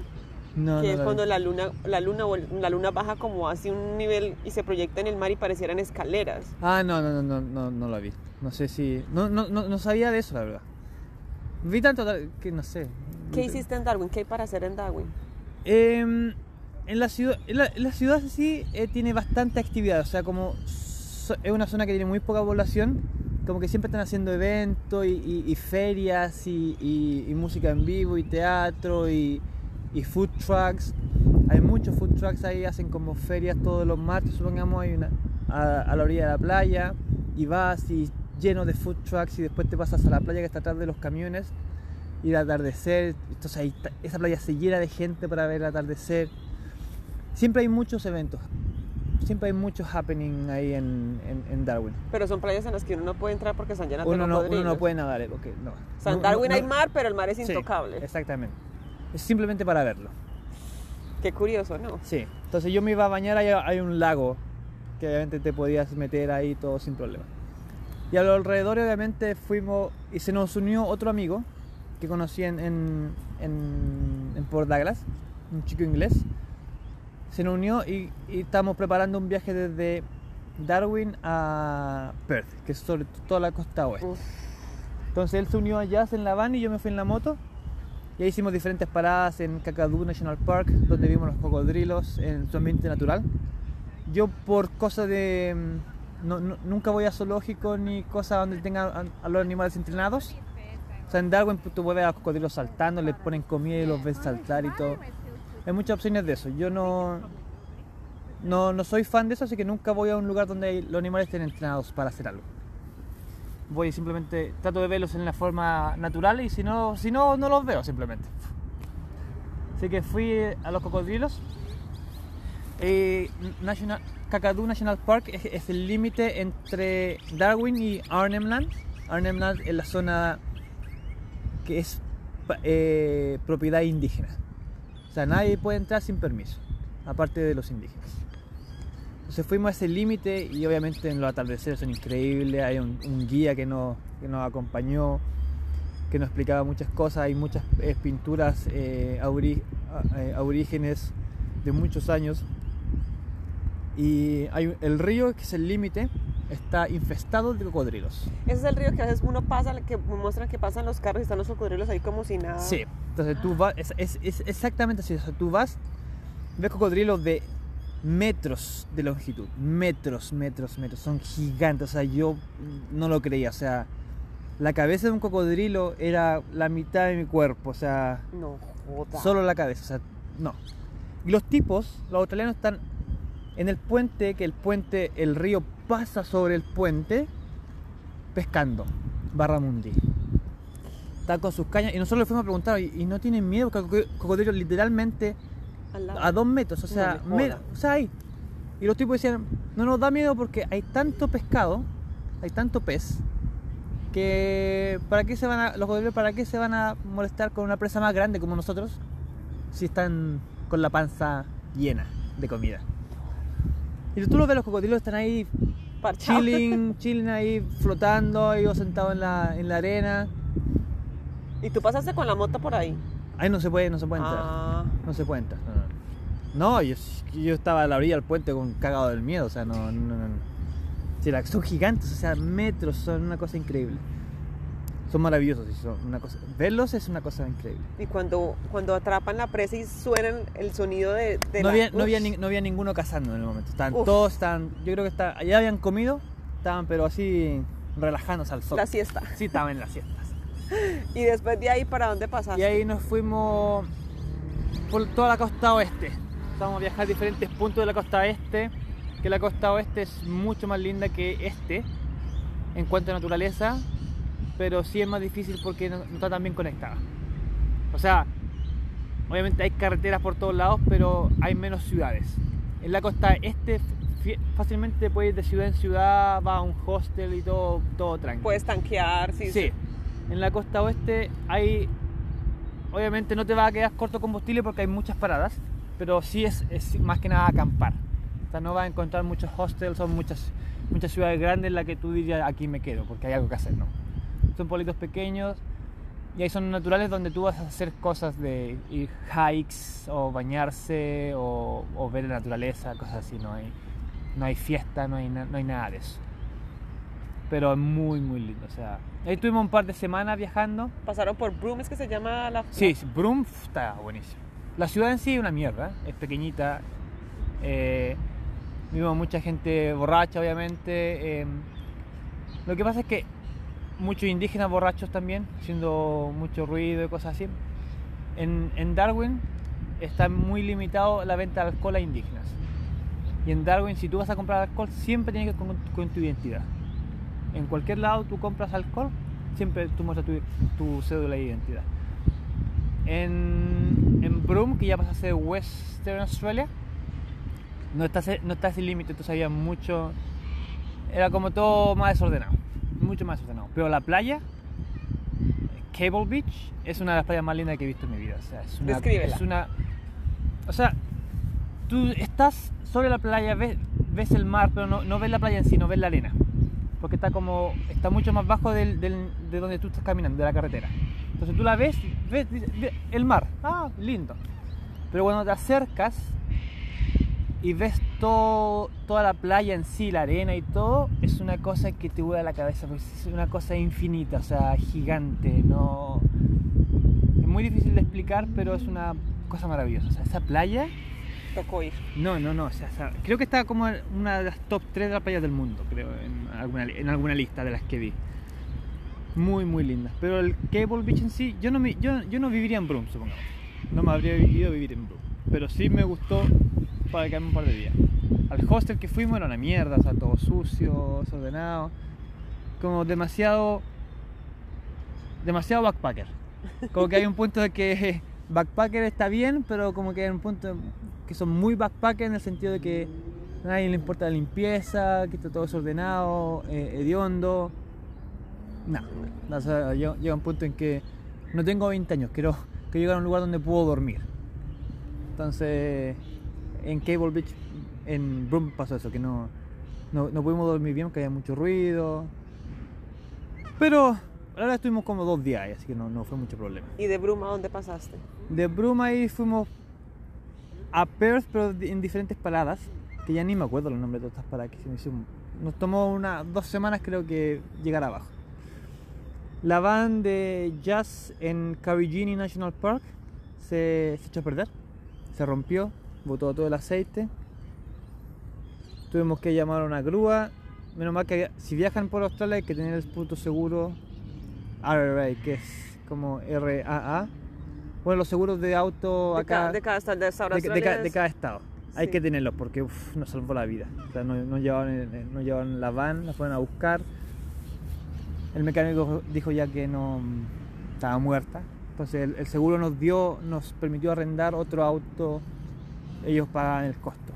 No, que no es la cuando vi. la luna, la luna, la luna baja como hacia un nivel y se proyecta en el mar y parecieran escaleras. Ah, no, no, no, no, no, no lo vi. No sé si... No, no, no, no sabía de eso, la verdad. Vi tanto que no sé. ¿Qué hiciste en Darwin? ¿Qué hay para hacer en Darwin? Em, en la ciudad, en la, la ciudad sí eh, tiene bastante actividad, o sea, como es una zona que tiene muy poca población, como que siempre están haciendo eventos y, ferias y, y- música en vivo y teatro y, food trucks. Hay muchos food trucks ahí, hacen como ferias todos los martes, supongamos, hay a, la orilla de la playa y vas y lleno de food trucks y después te pasas a la playa que está atrás de los camiones y el atardecer, entonces ahí esa playa se llena de gente para ver el atardecer. Siempre hay muchos eventos, siempre hay muchos happening ahí en, en- en Darwin. Pero son playas en las que uno no puede entrar porque están llenas de Uno no, uno no cocodrilos. puede nadar, porque no. O sea, en Darwin no- hay no- mar, pero el mar es Sí, intocable. exactamente. Es simplemente para verlo. Qué curioso, ¿no? Sí. Entonces yo me iba a bañar, hay, hay un lago que obviamente te podías meter ahí todo sin problema. Y a los alrededores obviamente fuimos y se nos unió otro amigo que conocí en, en, en, en Port Douglas, un chico inglés. Se nos unió y, y estamos preparando un viaje desde Darwin a Perth, que es sobre toda la costa oeste. Uf, Entonces él se unió allá en la van y yo me fui en la moto. Y ahí hicimos diferentes paradas en Kakadu National Park, donde vimos los cocodrilos en su ambiente natural. Yo por cosas de... mm, no- no- nunca voy a zoológico ni cosas donde tengan a, a los animales entrenados. O sea, en Darwin tú puedes ver a los cocodrilos saltando, les ponen comida y los ves saltar y todo. Hay muchas opciones de eso. Yo no, no, no soy fan de eso, así que nunca voy a un lugar donde los animales estén entrenados para hacer algo. Voy simplemente, trato de verlos en la forma natural y si no, si no, no los veo simplemente. Así que fui a los cocodrilos. Kakadu National Park es, es el límite entre Darwin y Arnhem Land. Arnhem Land es la zona que es eh, propiedad indígena. Nadie puede entrar sin permiso, aparte de los indígenas. Entonces fuimos a ese límite y obviamente en los atardeceres son increíbles. Hay un, guía que nos, que nos acompañó, que nos explicaba muchas cosas. Hay muchas eh, pinturas eh, auri- a- eh, de muchos años. Y hay el río, que es el límite, está infestado de cocodrilos. Ese es el río que a veces uno pasa, que muestran que pasan los carros y están los cocodrilos ahí como si nada. Sí, entonces tú vas, es, es- es exactamente así, o sea, tú vas, ves cocodrilos de metros de longitud, metros, metros, metros, son gigantes, o sea, yo no lo creía, o sea, la cabeza de un cocodrilo era la mitad de mi cuerpo, o sea, No joda. solo la cabeza, o sea, no. Y los tipos, los australianos están en el puente, que el puente, el río pasa sobre el puente, pescando, Barramundi. Están con sus cañas y nosotros le fuimos a preguntar, ¿y no tienen miedo? Porque el cocodrilo literalmente a dos metros, o sea, No me o sea, ahí. Y los tipos decían, no nos da miedo porque hay tanto pescado, hay tanto pez, que ¿para qué se van a, los cocodrilos para qué se van a molestar con una presa más grande como nosotros si están con la panza llena de comida? Y tú los ves, los cocodrilos están ahí Parchado. chilling, chilling ahí, flotando, ellos sentados en la, en la arena. Y tú pasaste con la moto por ahí. Ahí no se puede, no se puede entrar. Ah, No se puede entrar. No, no. No, yo, yo estaba a la orilla del puente con cagado del miedo, o sea, no, no, no. no. Sí, son gigantes, o sea, metros, son una cosa increíble. Son maravillosos, son una cosa. Verlos es una cosa increíble. y cuando, cuando atrapan la presa y suenan el sonido de, de No la- había, no, había Uf, ni- no había ninguno cazando en el momento. Estaban Uf. todos, estaban, yo creo que ya habían comido, estaban pero así relajándose al sol. la siesta. Sí, estaban en las siestas. Y después de ahí, ¿para dónde pasaste? Y ahí nos fuimos por toda la costa oeste. Vamos a viajar a diferentes puntos de la costa este, que la costa oeste es mucho más linda que este en cuanto a naturaleza, pero sí es más difícil porque no, no está tan bien conectada. O sea, obviamente hay carreteras por todos lados, pero hay menos ciudades. En la costa este fácilmente puedes ir de ciudad en ciudad, va a un hostel y todo, todo tranquilo. Puedes tanquear, sí. Sí, en la costa oeste hay. Obviamente no te va a quedar corto combustible porque hay muchas paradas, pero sí es, es más que nada acampar. O sea, no vas a encontrar muchos hostels o muchas, muchas ciudades grandes en las que tú dirías aquí me quedo porque hay algo que hacer, no. Son pueblitos pequeños y hay zonas naturales donde tú vas a hacer cosas de ir hikes o bañarse o, o ver la naturaleza, cosas así. No hay, no hay fiesta, no hay, na- no hay nada de eso pero es muy muy lindo. O sea, ahí tuvimos un par de semanas viajando. Pasaron por Broome, es que se llama la... Sí, Broome está buenísimo. La ciudad en sí es una mierda, ¿eh? es pequeñita. Eh, vimos mucha gente borracha, obviamente. eh, lo que pasa es que muchos indígenas borrachos también, haciendo mucho ruido y cosas así. En, Darwin está muy limitado la venta de alcohol a indígenas. Y en Darwin, si tú vas a comprar alcohol, siempre tienes que con, con tu identidad. En cualquier lado tú compras alcohol, siempre tú muestras tu, tu cédula de identidad. En, en Broome, que ya pasa a ser Western Australia, no está, no está ese límite, entonces había mucho. Era como todo más desordenado, mucho más desordenado. Pero la playa, Cable Beach, es una de las playas más lindas que he visto en mi vida. O sea, es una, es una. O sea, tú estás sobre la playa, ves, ves el mar, pero no, no ves la playa en sí, no ves la arena. Porque está como, está mucho más bajo del- del- de donde tú estás caminando, de la carretera. Entonces tú la ves, ves, dices, "Ve el mar, ah, lindo. Pero cuando te acercas y ves todo, toda la playa en sí, la arena y todo, es una cosa que te vuela la cabeza, porque es una cosa infinita, o sea, gigante, no... Es muy difícil de explicar, pero es una cosa maravillosa. O sea, esa playa, Tocó ir. no, no, no, o sea, creo que está como una de las top 3 de las playas del mundo, creo, en alguna, en alguna lista de las que vi. Muy, muy linda. Pero el Cable Beach en sí, yo no, me, yo, yo no viviría en Broome, supongamos. No me habría ido a vivir en Broome. Pero sí me gustó para quedarme un par de días. Al hostel que fuimos era una mierda, o sea, todo sucio, desordenado. Como demasiado. demasiado backpacker. Como que hay un punto de que backpacker está bien, pero como que hay un punto que son muy backpacker en el sentido de que a nadie le importa la limpieza, que está todo desordenado, eh, hediondo. No, o sea, llega, un punto en que no tengo 20 años, quiero, quiero llegar a un lugar donde puedo dormir. Entonces, en Cable Beach, en Broome pasó eso, que no, no, no pudimos dormir bien porque había mucho ruido. Pero verdad estuvimos como dos días, ahí, así que no, no fue mucho problema. ¿Y de Bruma dónde pasaste? De Bruma ahí fuimos a Perth, pero en diferentes paradas, que ya ni me acuerdo los nombres de todas estas paradas que un- Nos tomó unas dos semanas creo que llegar abajo. La van de jazz en Carigini National Park se, se echó a perder, se rompió, botó todo el aceite. Tuvimos que llamar a una grúa. Menos mal que si viajan por Australia hay que tener el puto seguro RRA, que es como RAA. Bueno, los seguros de auto De, acá cada, de cada estado de de, de de cada estado. Hay Sí. que tenerlos porque uf, nos salvó la vida. O sea, no, no llevaban, el- no la van, la fueron a buscar. El mecánico dijo ya que no mm, estaba muerta. Entonces el, el seguro nos dio, nos permitió arrendar otro auto. Ellos pagan el costo.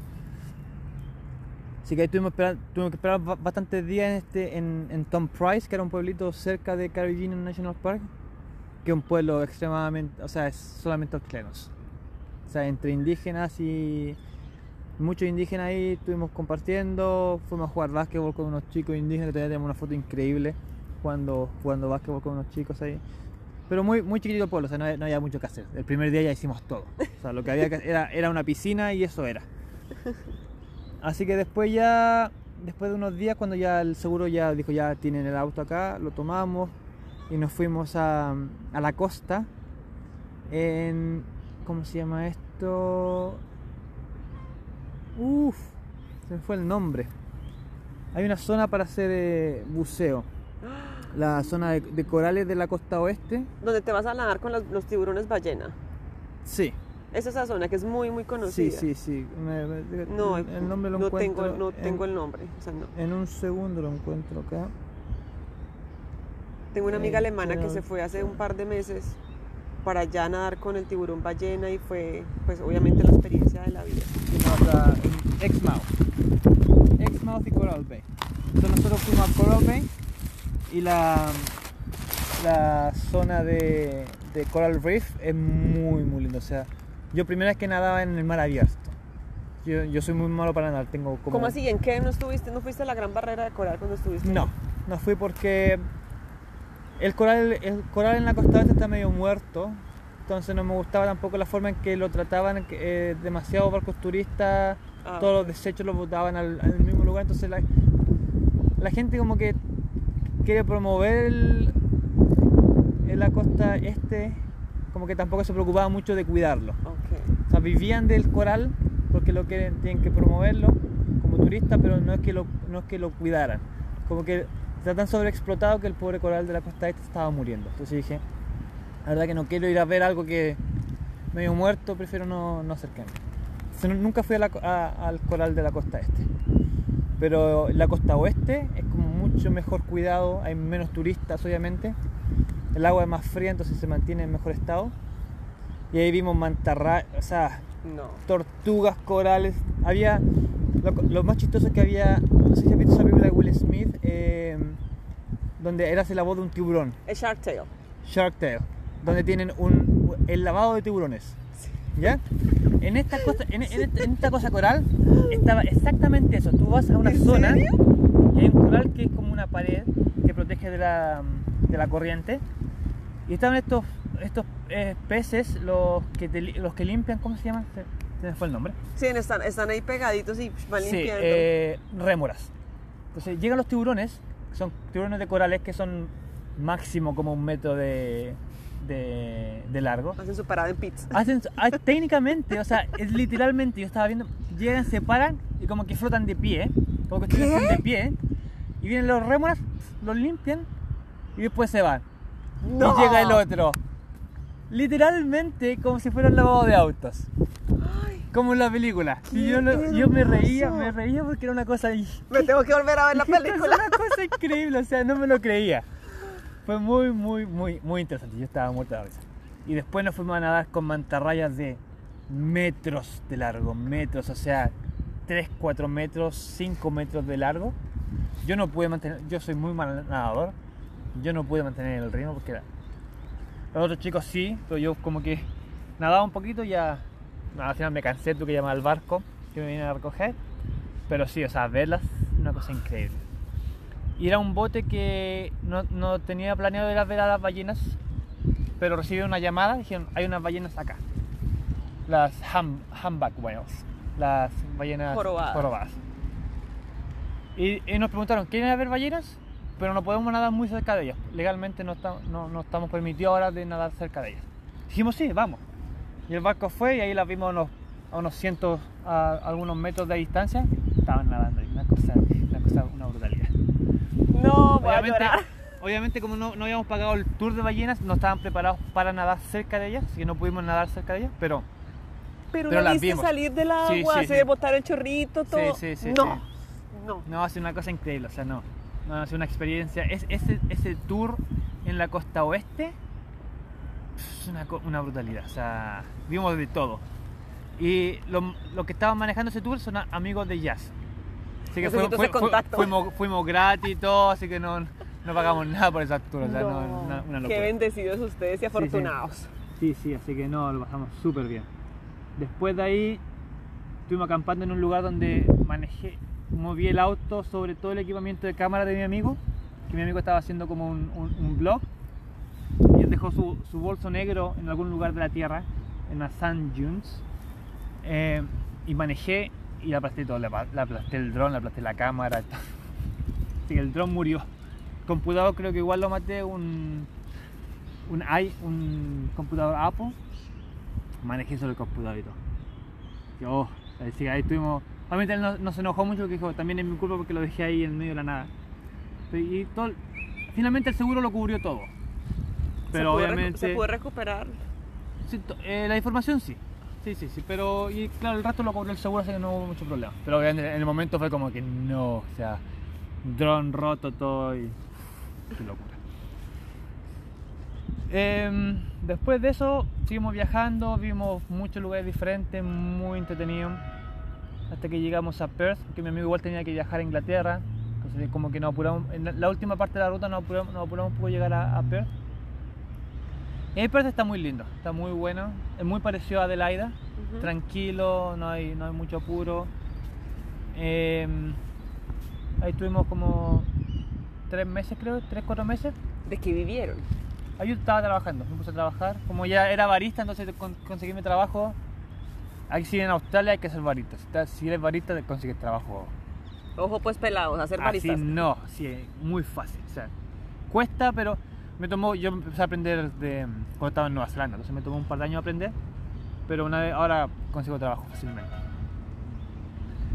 Así que ahí tuvimos, tuvimos que esperar ba- bastantes días en, este, en, en Tom Price, que era un pueblito cerca de Carolina National Park, que es un pueblo extremadamente, o sea, es solamente australianos. O sea, entre indígenas y muchos indígenas ahí estuvimos compartiendo, fuimos a jugar básquetbol con unos chicos indígenas, que tenemos una foto increíble jugando, jugando básquetbol con unos chicos ahí. Pero muy, muy chiquitito el pueblo, o sea, no, había- mucho que hacer. El primer día ya hicimos todo. O sea, lo que había que era, era una piscina y eso era. Así que después ya, después de unos días, cuando ya el seguro ya dijo ya tienen el auto acá, lo tomamos y nos fuimos a, a la costa en, ¿cómo se llama esto? Uf, se me fue el nombre. Hay una zona para hacer eh, buceo. La zona de, de corales de la costa oeste. Donde te vas a nadar con los, los tiburones ballena. Sí, Es esa zona que es muy, muy sí, conocida. sí, sí. Me- me- No, el, nombre lo no encuentro. tengo, no en- tengo el nombre. O sea, no. En un segundo lo encuentro acá. Tengo una amiga Eh, alemana que se fue hace un par de meses para allá a nadar con el tiburón ballena y fue, pues obviamente la experiencia de la vida. Exmouth. Exmouth y Coral Bay. Entonces nosotros fuimos a Coral Bay y la, la zona de, de Coral Reef es muy, muy linda. O sea, yo primera vez que nadaba en el mar abierto. Yo, yo soy muy malo para nadar, tengo como... ¿Cómo así? ¿En qué no estuviste? ¿No fuiste a la gran barrera de coral cuando estuviste? No, no fui porque el coral, el coral en la costa oeste está medio muerto, entonces no me gustaba tampoco la forma en que lo trataban, eh, demasiados barcos turistas, Ah, todos los desechos los botaban al, al mismo lugar, entonces la, la gente como que quiere promover el- en la costa este, como que tampoco se preocupaba mucho de cuidarlo. ok. O sea, vivían del coral porque lo quieren, tienen que promoverlo como turista, pero no es que lo, no es que lo cuidaran. Como que está tan sobreexplotado que el pobre coral de la costa este estaba muriendo. Entonces dije, la verdad que no quiero ir a ver algo que medio muerto, prefiero no, no acercarme. Entonces, nu- nunca fui a la a- al coral de la costa este. Pero la costa oeste es como mucho mejor cuidado, hay menos turistas obviamente. El agua es más fría, entonces se mantiene en mejor estado. Y ahí vimos mantarrayas, o sea, No. tortugas, corales. Había. Lo, lo más chistoso que había. No sé si has visto esa película de Will Smith, eh, donde él hace la voz de un tiburón, Es Shark Tale. Shark Tale, donde tienen un, el lavado de tiburones. ¿Ya? En esta, cosa, en, en esta, en esta cosa coral estaba exactamente eso. Tú vas a una ¿En zona serio? y hay un coral que es como una pared que protege de la, de la corriente. Y estaban estos, estos eh, peces, los que, te los que limpian, ¿cómo se llaman? Se, se me fue el nombre. Sí, están, están ahí pegaditos y van Sí, limpiando. eh, rémoras. Entonces llegan los tiburones, son tiburones de corales que son máximo como un metro de, de, de largo. Hacen su parada en pizza. Hacen, ah, técnicamente, o sea, es literalmente, yo estaba viendo, llegan, se paran y como que flotan de pie, como que están de pie, y vienen los rémoras, los limpian y después se van. ¡No! Y llega el otro. Literalmente como si fuera un lavado de autos. Ay, Como en la película. Y ¡Qué yo, yo me reía, me reía porque era una cosa me tengo que volver a ver la Es película. una cosa increíble, o sea, no me lo creía. Fue muy, muy, muy, muy interesante. Yo estaba muerto de la risa. Y después nos fuimos a nadar con mantarrayas de metros de largo, metros, o sea, 3, 4 metros, 5 metros de largo. Yo no pude mantener, yo soy muy mal nadador, yo no pude mantener el ritmo porque era- los otros chicos sí, pero yo como que nadaba un poquito y ya al final me cansé, tuve que llamar al barco que me viene a recoger. Pero sí, o sea, verlas, una cosa increíble. Y era un bote que no, no tenía planeado ir a ver a las ballenas, pero recibí una llamada dijeron, hay unas ballenas acá. Las ham, humpback whales, las ballenas Jorobadas. Y, y nos preguntaron, ¿quieren ver ballenas? Pero no podemos nadar muy cerca de ellas. Legalmente no, está- no, no estamos permitidos ahora de nadar cerca de ellas. Dijimos, sí, vamos. Y el barco fue y ahí las vimos a unos, a unos cientos, a algunos metros de distancia. Estaban nadando. y Una cosa, una cosa, una brutalidad. No, voy a Obviamente, llorar. obviamente como no, no habíamos pagado el tour de ballenas, no estaban preparados para nadar cerca de ellas, así que no pudimos nadar cerca de ellas, pero Pero, pero las viste vimos. salir del agua, Sí, sí, hacer sí. botar el chorrito, todo. sí, sí, no, sí. no. No, ha sido una cosa increíble, o sea, no. No, ha sido una experiencia. Es, ese, ese tour en la costa oeste es una, una brutalidad, o sea, vimos de todo. Y lo- los que estaban manejando ese tour son amigos de jazz. Así que fue- contacto. fuimos, fuimos gratis y todo, así que no, no pagamos nada por esa tour, o sea, no, No, una, una Qué bendecidos ustedes y afortunados. Sí, sí, así que no, lo pasamos súper bien. Después de ahí, estuvimos acampando en un lugar donde manejé, moví el auto sobre todo el equipamiento de cámara de mi amigo, que mi amigo estaba haciendo como un, un- un blog, y él dejó su, su bolso negro en algún lugar de la tierra, en las Sand Dunes, eh, y manejé y le aplasté todo, le aplasté el dron, le aplasté la cámara, todo. así que el dron murió. Computador creo que igual lo maté, un, un, i- un computador Apple, manejé sobre el computador y todo. Y, oh, así que ahí estuvimos. Obviamente él no, no se enojó mucho porque dijo, también es mi culpa porque lo dejé ahí en medio de la nada. Y todo, finalmente el seguro lo cubrió todo. Pero se obviamente. se pudo recuperar. sí, eh, la información sí. Sí, sí, sí. Pero y claro, el resto lo cubrió el seguro, así que no hubo mucho problema. Pero en el momento fue como que no, o sea, dron roto todo y. Qué locura. Em, después de eso, seguimos viajando, vimos muchos lugares diferentes, muy entretenido. Hasta que llegamos a Perth, que mi amigo igual tenía que viajar a Inglaterra. Entonces, como que nos apuramos, en la- última parte de la ruta nos apuramos, nos apuramos un poco llegar a Perth. Y Perth está muy lindo, está muy bueno. Es muy parecido a Adelaida, Ujú. tranquilo, no hay, no hay mucho apuro. Em, ahí estuvimos como tres meses, creo, tres, cuatro meses. ¿De qué vivieron? Ahí yo estaba trabajando, me puse a trabajar. Como ya era barista, entonces con- conseguí mi trabajo. Aquí sí en Australia hay que ser barista. Si, estás- si eres barista, consigues trabajo. Ojo pues pelados, a ser Así baristas. no, sí, muy fácil. O sea, cuesta, pero me tomó, yo empecé a aprender de, cuando estaba en Nueva Zelanda, entonces me tomó un par de años aprender. Pero una vez, ahora consigo trabajo fácilmente.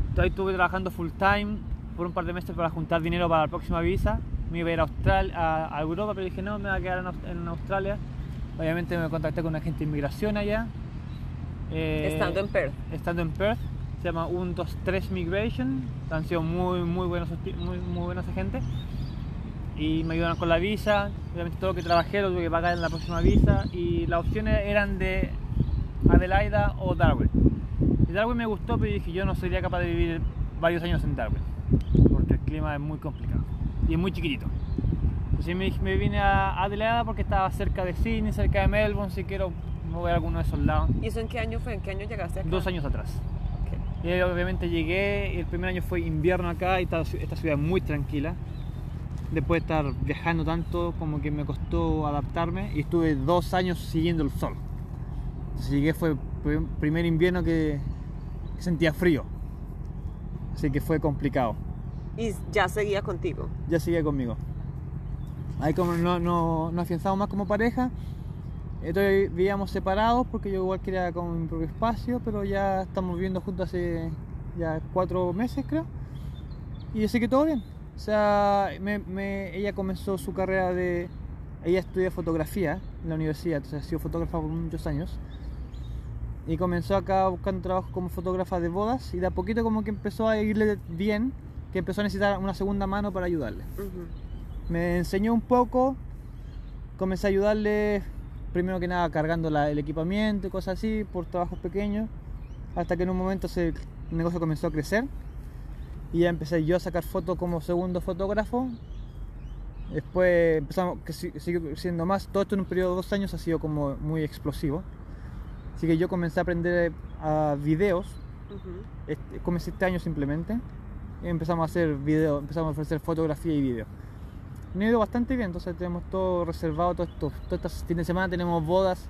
Entonces, estuve trabajando full time por un par de meses para juntar dinero para la próxima visa. Me iba a ir a, Austral- a, a Europa, pero dije no, me voy a quedar en, en Australia. Obviamente me contacté con un agente de inmigración allá. Eh, Estando en Perth. estando en Perth, se llama 123 Migration, han sido muy, muy buenos, muy, muy buenos agentes y me ayudaron con la visa, obviamente todo lo que trabajé lo tuve que pagar en la próxima visa y las opciones eran de Adelaida o Darwin. Y Darwin me gustó, pero dije yo no sería capaz de vivir varios años en Darwin, porque el clima es muy complicado y es muy chiquitito. Entonces me, me vine a Adelaida porque estaba cerca de Sydney, cerca de Melbourne, si quiero mover a alguno de esos lados. ¿Y eso en qué año fue? ¿En qué año llegaste acá? Dos años atrás. Ok. Y obviamente llegué, y el primer año fue invierno acá y esta, esta ciudad muy tranquila. Después de estar viajando tanto, como que me costó adaptarme y estuve dos años siguiendo el sol. Entonces llegué, fue el prim- primer invierno que, sentía frío. Así que fue complicado. Y ya seguía contigo. Ya sigue conmigo. Ahí como no, no, nos afianzamos más como pareja, entonces vivíamos separados porque yo igual quería con mi propio espacio, pero ya estamos viviendo juntos hace ya cuatro meses creo. Y así que todo bien. O sea, me- me- ella comenzó su carrera de... Ella estudia fotografía en la universidad, entonces ha sido fotógrafa por muchos años. Y comenzó acá buscando trabajo como fotógrafa de bodas y de a poquito como que empezó a irle bien, que empezó a necesitar una segunda mano para ayudarle. Ujú. Me enseñó un poco, comencé a ayudarle, primero que nada cargando la- el equipamiento y cosas así, por trabajos pequeños, hasta que en un momento se- el negocio comenzó a crecer y ya empecé yo a sacar fotos como segundo fotógrafo. Después empezamos, que si- sigue creciendo más, todo esto en un periodo de dos años ha sido como muy explosivo. Así que yo comencé a aprender a videos Ujú. este, comencé este año simplemente y empezamos a hacer video, empezamos a ofrecer fotografía y video. Me ha ido bastante bien, entonces tenemos todo reservado, todo esto, todos estos fines de semana tenemos bodas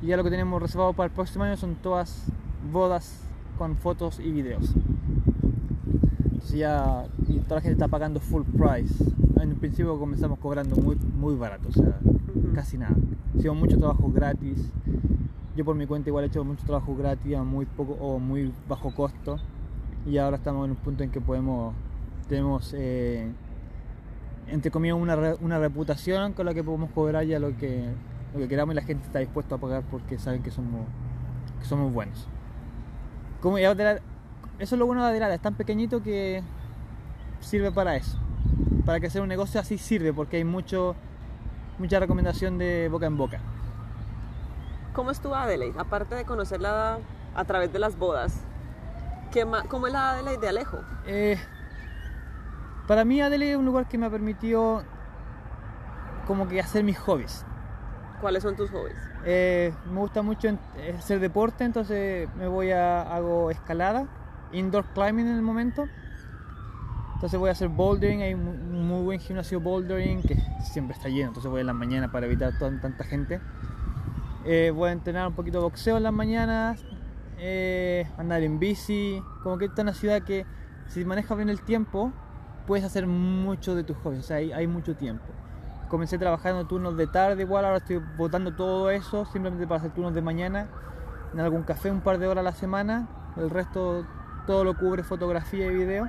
y ya lo que tenemos reservado para el próximo año son todas bodas con fotos y videos. Entonces ya y toda la gente está pagando full price. En un principio comenzamos cobrando muy, muy barato, o sea, Ujú. casi nada. Hicimos mucho trabajo gratis. Yo por mi cuenta igual he hecho mucho trabajo gratis a muy poco o muy bajo costo. Y ahora estamos en un punto en que podemos, tenemos, eh, entre comillas, una, re- una reputación con la que podemos cobrar ya lo que, lo que queramos y la gente está dispuesta a pagar porque saben que somos, que somos buenos. Como y Adelante- eso es lo bueno de Adelante, es tan pequeñito que sirve para eso. Para que hacer un negocio así sirve porque hay mucho, mucha recomendación de boca en boca. ¿Cómo estuvo Adelaide? Aparte de conocerla a través de las bodas, ¿qué ma- ¿cómo es la Adelaide de Alejo? Eh, para mí Adelaide es un lugar que me ha permitido como que hacer mis hobbies. ¿Cuáles son tus hobbies? Eh, me gusta mucho eh, hacer deporte, entonces me voy a hago escalada, indoor climbing en el momento. Entonces voy a hacer bouldering, hay un muy buen gimnasio bouldering que siempre está lleno, entonces voy en las mañanas para evitar tanta gente. Eh, voy a entrenar un poquito de boxeo en las mañanas, eh, andar en bici, como que esta es una ciudad que si manejas bien el tiempo puedes hacer mucho de tus hobbies, o sea, hay, hay mucho tiempo. Comencé trabajando turnos de tarde igual, ahora estoy botando todo eso simplemente para hacer turnos de mañana en algún café un par de horas a la semana, el resto todo lo cubre fotografía y video.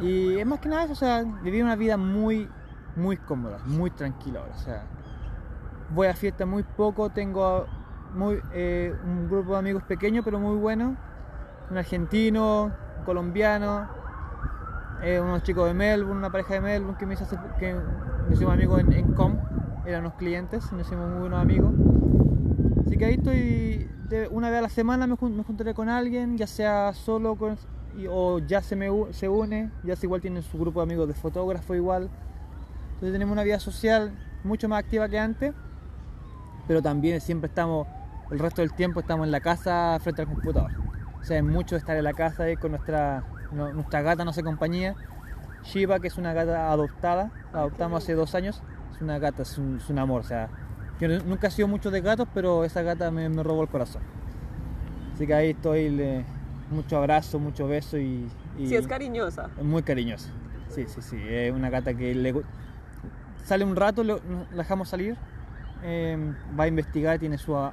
Y es más que nada eso, sea, una vida muy, muy cómoda, muy tranquila ahora, o sea, voy a fiestas muy poco, tengo muy, eh, un grupo de amigos pequeño pero muy bueno, un argentino, un colombiano, eh, unos chicos de Melbourne, una pareja de Melbourne que me hizo que nos hicimos amigos en, en Com, eran unos clientes, nos hicimos muy buenos amigos. Así que ahí estoy, de- una vez a la semana me, jun- me juntaré con alguien, ya sea solo con- y- o ya se, me, se une, ya se igual tiene su grupo de amigos de fotógrafo igual. Entonces tenemos una vida social mucho más activa que antes, pero también siempre estamos, el resto del tiempo estamos en la casa frente al computador. O sea, es mucho estar en la casa ahí con nuestra, no- nuestra gata, no sé compañía, Shiva, que es una gata adoptada, la adoptamos hace dos años, es una gata, es un, es un amor, o sea, yo nu- nunca he sido mucho de gatos, pero esa gata me, me robó el corazón. Así que ahí estoy, le- mucho abrazo, mucho beso y... y Si es cariñosa. es muy cariñosa. Sí, sí, sí. Es una gata que le sale un rato, lo- la dejamos salir, eh, va a investigar, tiene su a-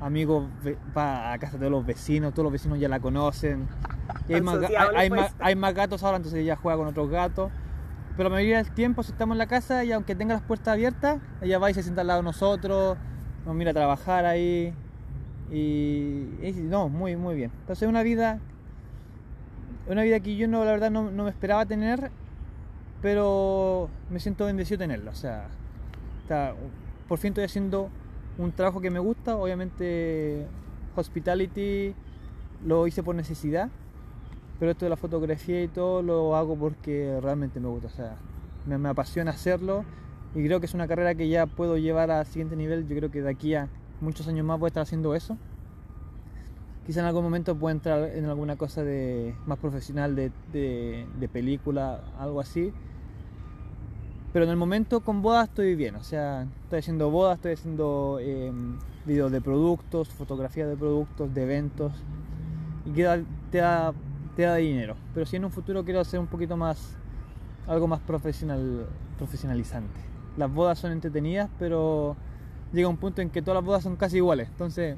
amigo, va a casa de los vecinos, todos los vecinos ya la conocen. Y hay, más, hay pues. más, hay más gatos ahora, entonces ella juega con otros gatos. Pero la mayoría del tiempo, si estamos en la casa y aunque tenga las puertas abiertas, ella va y se sienta al lado de nosotros, nos mira a trabajar ahí. Y, no, muy, muy bien. Entonces una vida una vida que yo no, la verdad no, no me esperaba tener, pero me siento bendecido tenerla. O sea, está- por fin estoy haciendo un trabajo que me gusta. Obviamente, hospitality lo hice por necesidad, pero esto de la fotografía y todo lo hago porque realmente me gusta. O sea, me, me apasiona hacerlo y creo que es una carrera que ya puedo llevar al siguiente nivel. Yo creo que de aquí a muchos años más voy a estar haciendo eso. Quizá en algún momento pueda entrar en alguna cosa de más profesional de, de, de película, algo así. Pero en el momento con bodas estoy bien, o sea, estoy haciendo bodas, estoy haciendo eh, videos de productos, fotografías de productos, de eventos, y que te, da, te da dinero. Pero si en un futuro quiero hacer un poquito más, algo más profesional, profesionalizante. Las bodas son entretenidas, pero llega un punto en que todas las bodas son casi iguales, entonces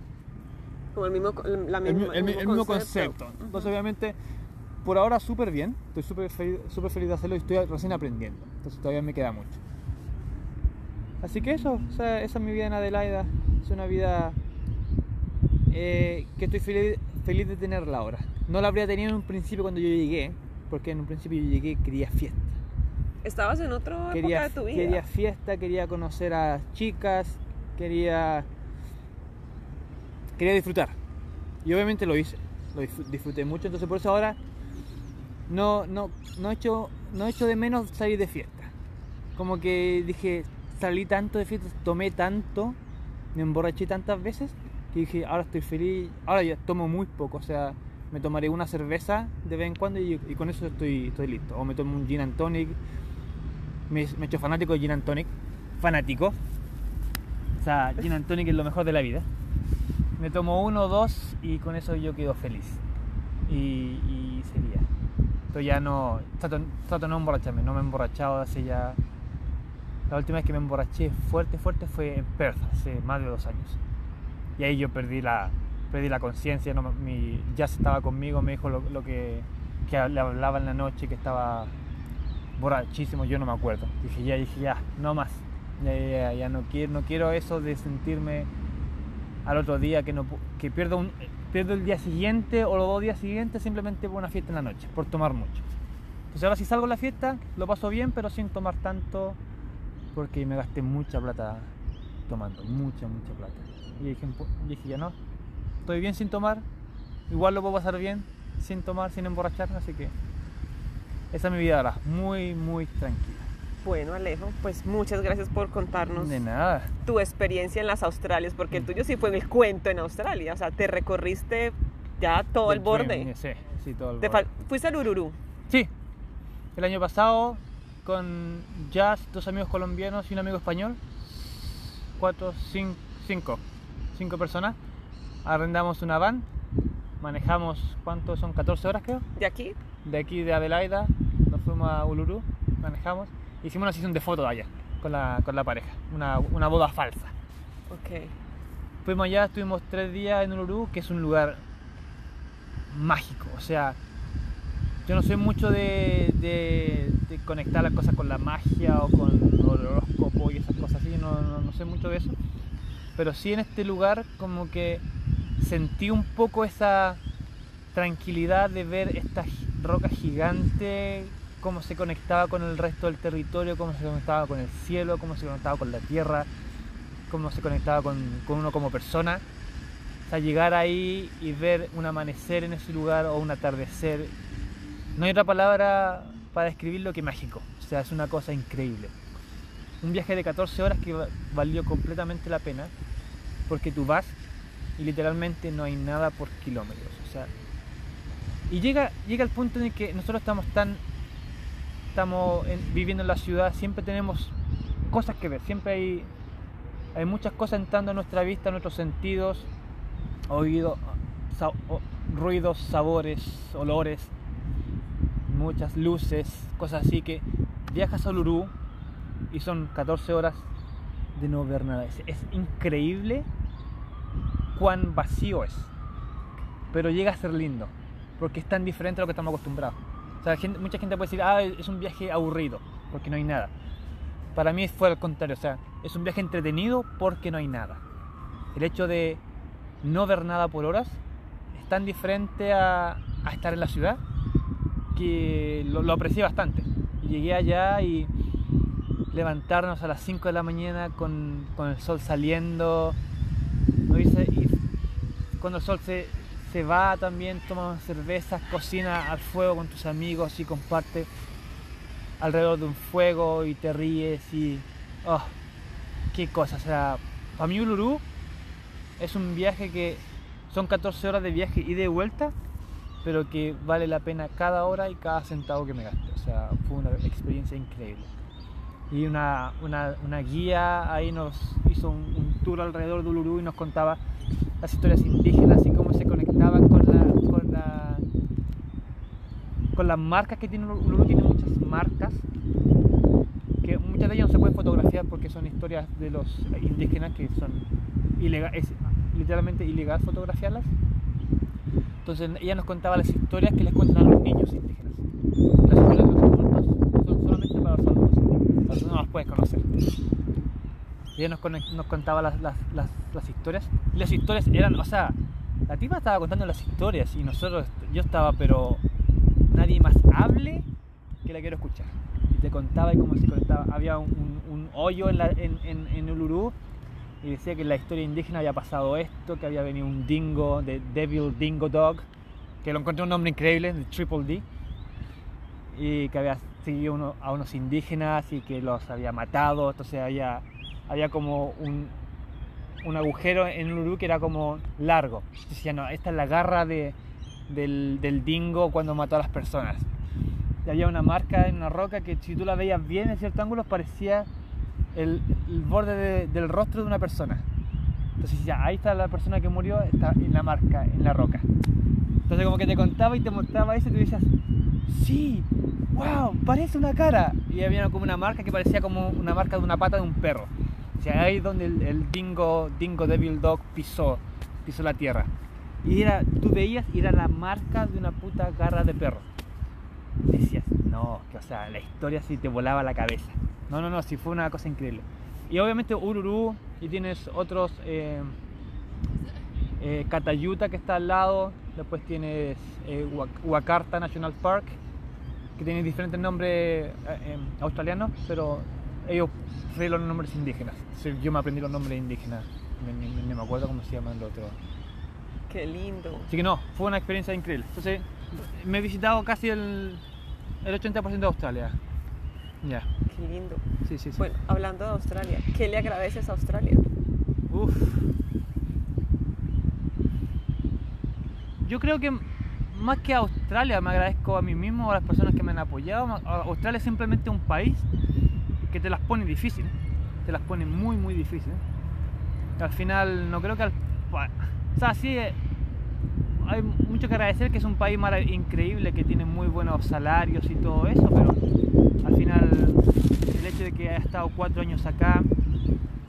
Como el mismo, la el, misma, mi- el mi- el mismo concepto. Entonces, obviamente, por ahora súper bien. Estoy súper feliz, súper feliz de hacerlo y estoy recién aprendiendo. Entonces, todavía me queda mucho. Así que eso, o sea, esa es mi vida en Adelaida. Es una vida eh, que estoy feliz, feliz de tenerla ahora. No la habría tenido en un principio cuando yo llegué, porque en un principio yo llegué quería fiesta. Estabas en otra Quería, época de tu vida. quería fiesta, quería conocer a chicas, quería quería disfrutar. Y obviamente lo hice, lo disfr- disfruté mucho, entonces por eso ahora no, no, no, echo, no echo de menos salir de fiesta. Como que dije, salí tanto de fiesta, tomé tanto, me emborraché tantas veces, que dije, ahora estoy feliz, ahora ya tomo muy poco, o sea, me tomaré una cerveza de vez en cuando y, y con eso estoy, estoy listo. O me tomo un gin and tonic, me, me he hecho fanático de gin and tonic, fanático. O sea, gin and tonic es lo mejor de la vida. Me tomo uno o dos y con eso yo quedo feliz. Y, y sería. Pero ya no, trato, trato no emborracharme, no me he emborrachado hace ya... La última vez que me emborraché fuerte, fuerte fue en Perth, hace más de dos años. Y ahí yo perdí la, perdí la conciencia, no, mi estaba conmigo, me dijo lo, lo que, que le hablaba en la noche, que estaba borrachísimo, yo no me acuerdo. Dije ya, dije ya, no más. Ya, ya, ya, no quiero, no quiero eso de sentirme al otro día que no que pierdo un pierdo el día siguiente o los dos días siguientes simplemente por una fiesta en la noche, por tomar mucho. Entonces ahora si salgo a la fiesta, lo paso bien, pero sin tomar tanto porque me gasté mucha plata tomando, mucha, mucha plata. Y dije, "Pu- dije ya no, estoy bien sin tomar, igual lo puedo pasar bien sin tomar, sin emborracharme, así que esa es mi vida ahora, muy, muy tranquila. Bueno, Alejo, pues muchas gracias por contarnos De nada. tu experiencia en las Australias, porque el tuyo sí fue el cuento en Australia, o sea, te recorriste ya todo el borde. Sí, sí, todo el Te borde. fuiste al Ururú. Sí, el año pasado con Jazz, dos amigos colombianos y un amigo español, cuatro, cin- cinco, cinco personas, arrendamos una van, manejamos, ¿cuántos son? 14 horas creo, ¿De aquí? de aquí de Adelaida, nos fuimos a Uluru, manejamos, hicimos una sesión de fotos allá con la, con la pareja, una, una boda falsa. Ok. Fuimos allá, estuvimos tres días en Uluru, que es un lugar mágico. O sea, yo no soy mucho de, de- de conectar las cosas con la magia o con el horóscopo y esas cosas así, no, no, no sé mucho de eso. Pero sí en este lugar como que sentí un poco esa tranquilidad de ver esta roca gigante, cómo se conectaba con el resto del territorio, cómo se conectaba con el cielo, cómo se conectaba con la tierra, cómo se conectaba con, con uno como persona. O sea, llegar ahí y ver un amanecer en ese lugar o un atardecer, no hay otra palabra para describirlo que mágico. O sea, es una cosa increíble. Un viaje de 14 horas que va- valió completamente la pena porque tú vas y literalmente no hay nada por kilómetros. O sea, y llega, llega el punto en que nosotros estamos tan estamos en- viviendo en la ciudad, siempre tenemos cosas que ver, siempre hay, hay muchas cosas entrando a nuestra vista, a nuestros sentidos, oído, sa- o- ruidos, sabores, olores, muchas luces, cosas así que viajas a Uluru y son 14 horas de no ver nada. Es, es increíble cuán vacío es, pero llega a ser lindo, porque es tan diferente a lo que estamos acostumbrados. O sea, mucha gente puede decir, ah, es un viaje aburrido, porque no hay nada. Para mí fue al contrario, o sea, es un viaje entretenido porque no hay nada. El hecho de no ver nada por horas es tan diferente a, estar en la ciudad que lo, aprecié bastante. Llegué allá y levantarnos a las 5 de la mañana con, con el sol saliendo, cuando el sol se, se va también tomas cervezas, cocina al fuego con tus amigos y comparte alrededor de un fuego y te ríes y Oh, qué cosa. O sea, para mí Uluru es un viaje que son 14 horas de viaje y de vuelta, pero que vale la pena cada hora y cada centavo que me gaste. O sea, fue una experiencia increíble. Y una, una, guía ahí nos hizo un, un, tour alrededor de Uluru y nos contaba las historias indígenas y cómo se conectaban con la, con la con las marcas que tiene Uluru. Tiene muchas marcas que muchas de ellas no se pueden fotografiar porque son historias de los indígenas que son ilegal, es literalmente ilegal fotografiarlas. Entonces ella nos contaba las historias que les cuentan a los niños indígenas. Las historias de los adultos son solamente para los adultos no las puedes conocer. Ella nos, nos contaba las, las, las, las, historias. Y las historias eran, o sea, la tipa estaba contando las historias y nosotros, yo estaba, pero nadie más hable que la quiero escuchar. Y te contaba y cómo se conectaba. Había un, un, un hoyo en, la, en, en, en Uluru y decía que en la historia indígena había pasado esto, que había venido un dingo, de Devil Dingo Dog, que lo encontré un nombre increíble, de Triple D, y que había seguido uno, a unos indígenas y que los había matado, entonces había, había como un, un agujero en Uluru que era como largo. Decía, no, esta es la garra de, del, del dingo cuando mató a las personas. Y había una marca en una roca que si tú la veías bien en cierto ángulo parecía el, el borde de, del rostro de una persona. Entonces ya, ahí está la persona que murió, está en la marca, en la roca. Entonces como que te contaba y te mostraba eso y tú decías, sí, wow, parece una cara. Y había como una marca que parecía como una marca de una pata de un perro. Ahí donde el, dingo, dingo Devil Dog pisó, pisó la tierra. Y era, tú veías era la marca de una puta garra de perro. Decías, no, que o sea, la historia sí te volaba la cabeza. No, no, no, sí fue una cosa increíble. Y obviamente Ururu, y tienes otros, eh, eh, Catayuta que está al lado, después tienes eh, National Park, que tiene diferentes nombres eh, australianos, pero ellos los nombres indígenas. Yo me aprendí los nombres indígenas, ni, ni, ni me acuerdo cómo se llaman los otros. Qué lindo. Así que no, fue una experiencia increíble. Entonces, me he visitado casi el, el 80% de Australia. Ya. Qué lindo. Sí, sí, sí. Bueno, hablando de Australia, ¿qué le agradeces a Australia? Uf. Yo creo que más que a Australia me agradezco a mí mismo, a las personas que me han apoyado. Australia es simplemente un país que te las pone difícil. Te las pone muy, muy difícil. Al final, no creo que al. O sea, sí, hay mucho que agradecer que es un país increíble, que tiene muy buenos salarios y todo eso, pero al final el hecho de que haya estado cuatro años acá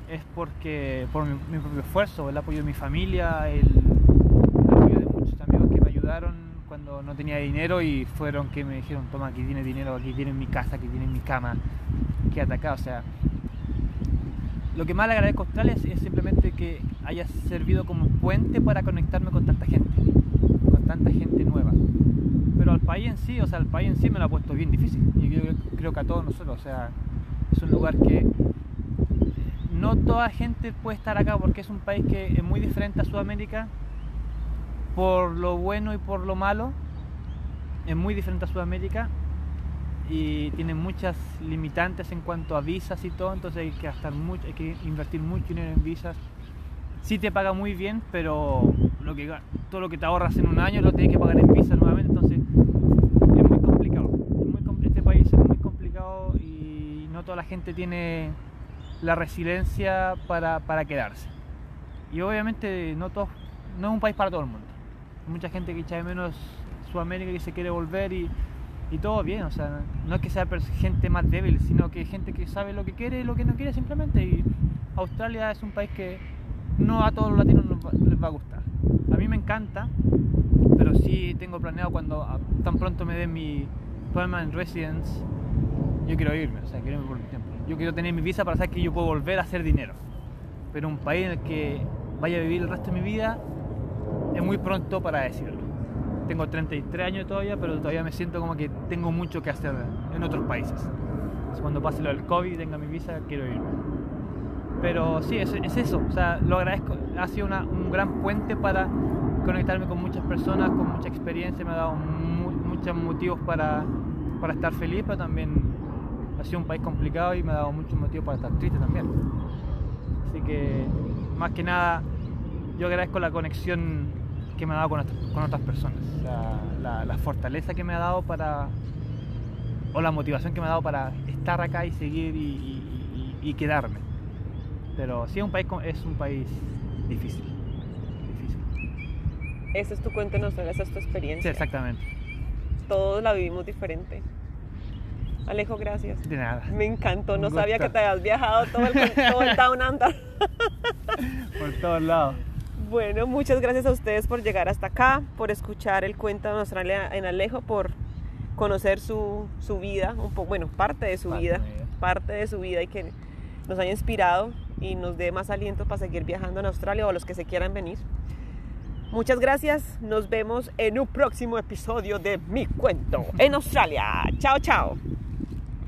es porque por mi, propio esfuerzo, el apoyo de mi familia, el, el, apoyo de muchos amigos que me ayudaron cuando no tenía dinero y fueron que me dijeron, toma, aquí tienes dinero, aquí tienes mi casa, aquí tienes mi cama, quédate acá, o sea, lo que más le agradezco a Australia es, simplemente que haya servido como puente para conectarme con tanta gente, con tanta gente nueva. Pero al país en sí, o sea, el país en sí me lo ha puesto bien difícil. Y yo creo que a todos nosotros, o sea, es un lugar que no toda gente puede estar acá porque es un país que es muy diferente a Sudamérica por lo bueno y por lo malo. Es muy diferente a Sudamérica y tiene muchas limitantes en cuanto a visas y todo, entonces hay que gastar mucho, hay que invertir mucho dinero en visas. Sí te paga muy bien, pero lo que, todo lo que te ahorras en un año lo tienes que pagar en visas nuevamente, entonces es muy complicado. Es muy, este país es muy complicado y no toda la gente tiene la resiliencia para, para quedarse. Y obviamente no, todo, no es un país para todo el mundo. Hay mucha gente que echa de menos Sudamérica y se quiere volver y y todo bien, o sea, no es que sea gente más débil, sino que gente que sabe lo que quiere y lo que no quiere simplemente. Y Australia es un país que no a todos los latinos les va a gustar. A mí me encanta, pero sí tengo planeado cuando tan pronto me den mi permanent residence, yo quiero irme, o sea, quiero irme por un tiempo. Yo quiero tener mi visa para saber que yo puedo volver a hacer dinero. Pero un país en el que vaya a vivir el resto de mi vida es muy pronto para decirlo tengo 33 años todavía, pero todavía me siento como que tengo mucho que hacer en otros países. Cuando pase lo del COVID, tenga mi visa, quiero irme. Pero sí, es, es eso, o sea, lo agradezco. Ha sido un gran puente para conectarme con muchas personas, con mucha experiencia, me ha dado mu muchos motivos para, para estar feliz, pero también ha sido un país complicado y me ha dado muchos motivos para estar triste también. Así que, más que nada, yo agradezco la conexión que me ha dado con, con otras personas, la, la, fortaleza que me ha dado para, o la motivación que me ha dado para estar acá y seguir y, y, y quedarme. Pero sí, un país, es un país difícil. difícil. Ese es tu cuento en Australia, esa es tu experiencia. Sí, exactamente. Todos la vivimos diferente. Alejo, gracias. De nada. Me encantó, no sabía que te habías viajado todo el, todo el Down Under. Por todos lados. Bueno, muchas gracias a ustedes por llegar hasta acá, por escuchar el cuento de Australia en Alejo, por conocer su, su vida, un poco, bueno, parte de su Parte vida. parte de su vida y que nos haya inspirado y nos dé más aliento para seguir viajando en Australia o a los que se quieran venir. Muchas gracias, nos vemos en un próximo episodio de Mi Cuento en Australia. Chao, chao.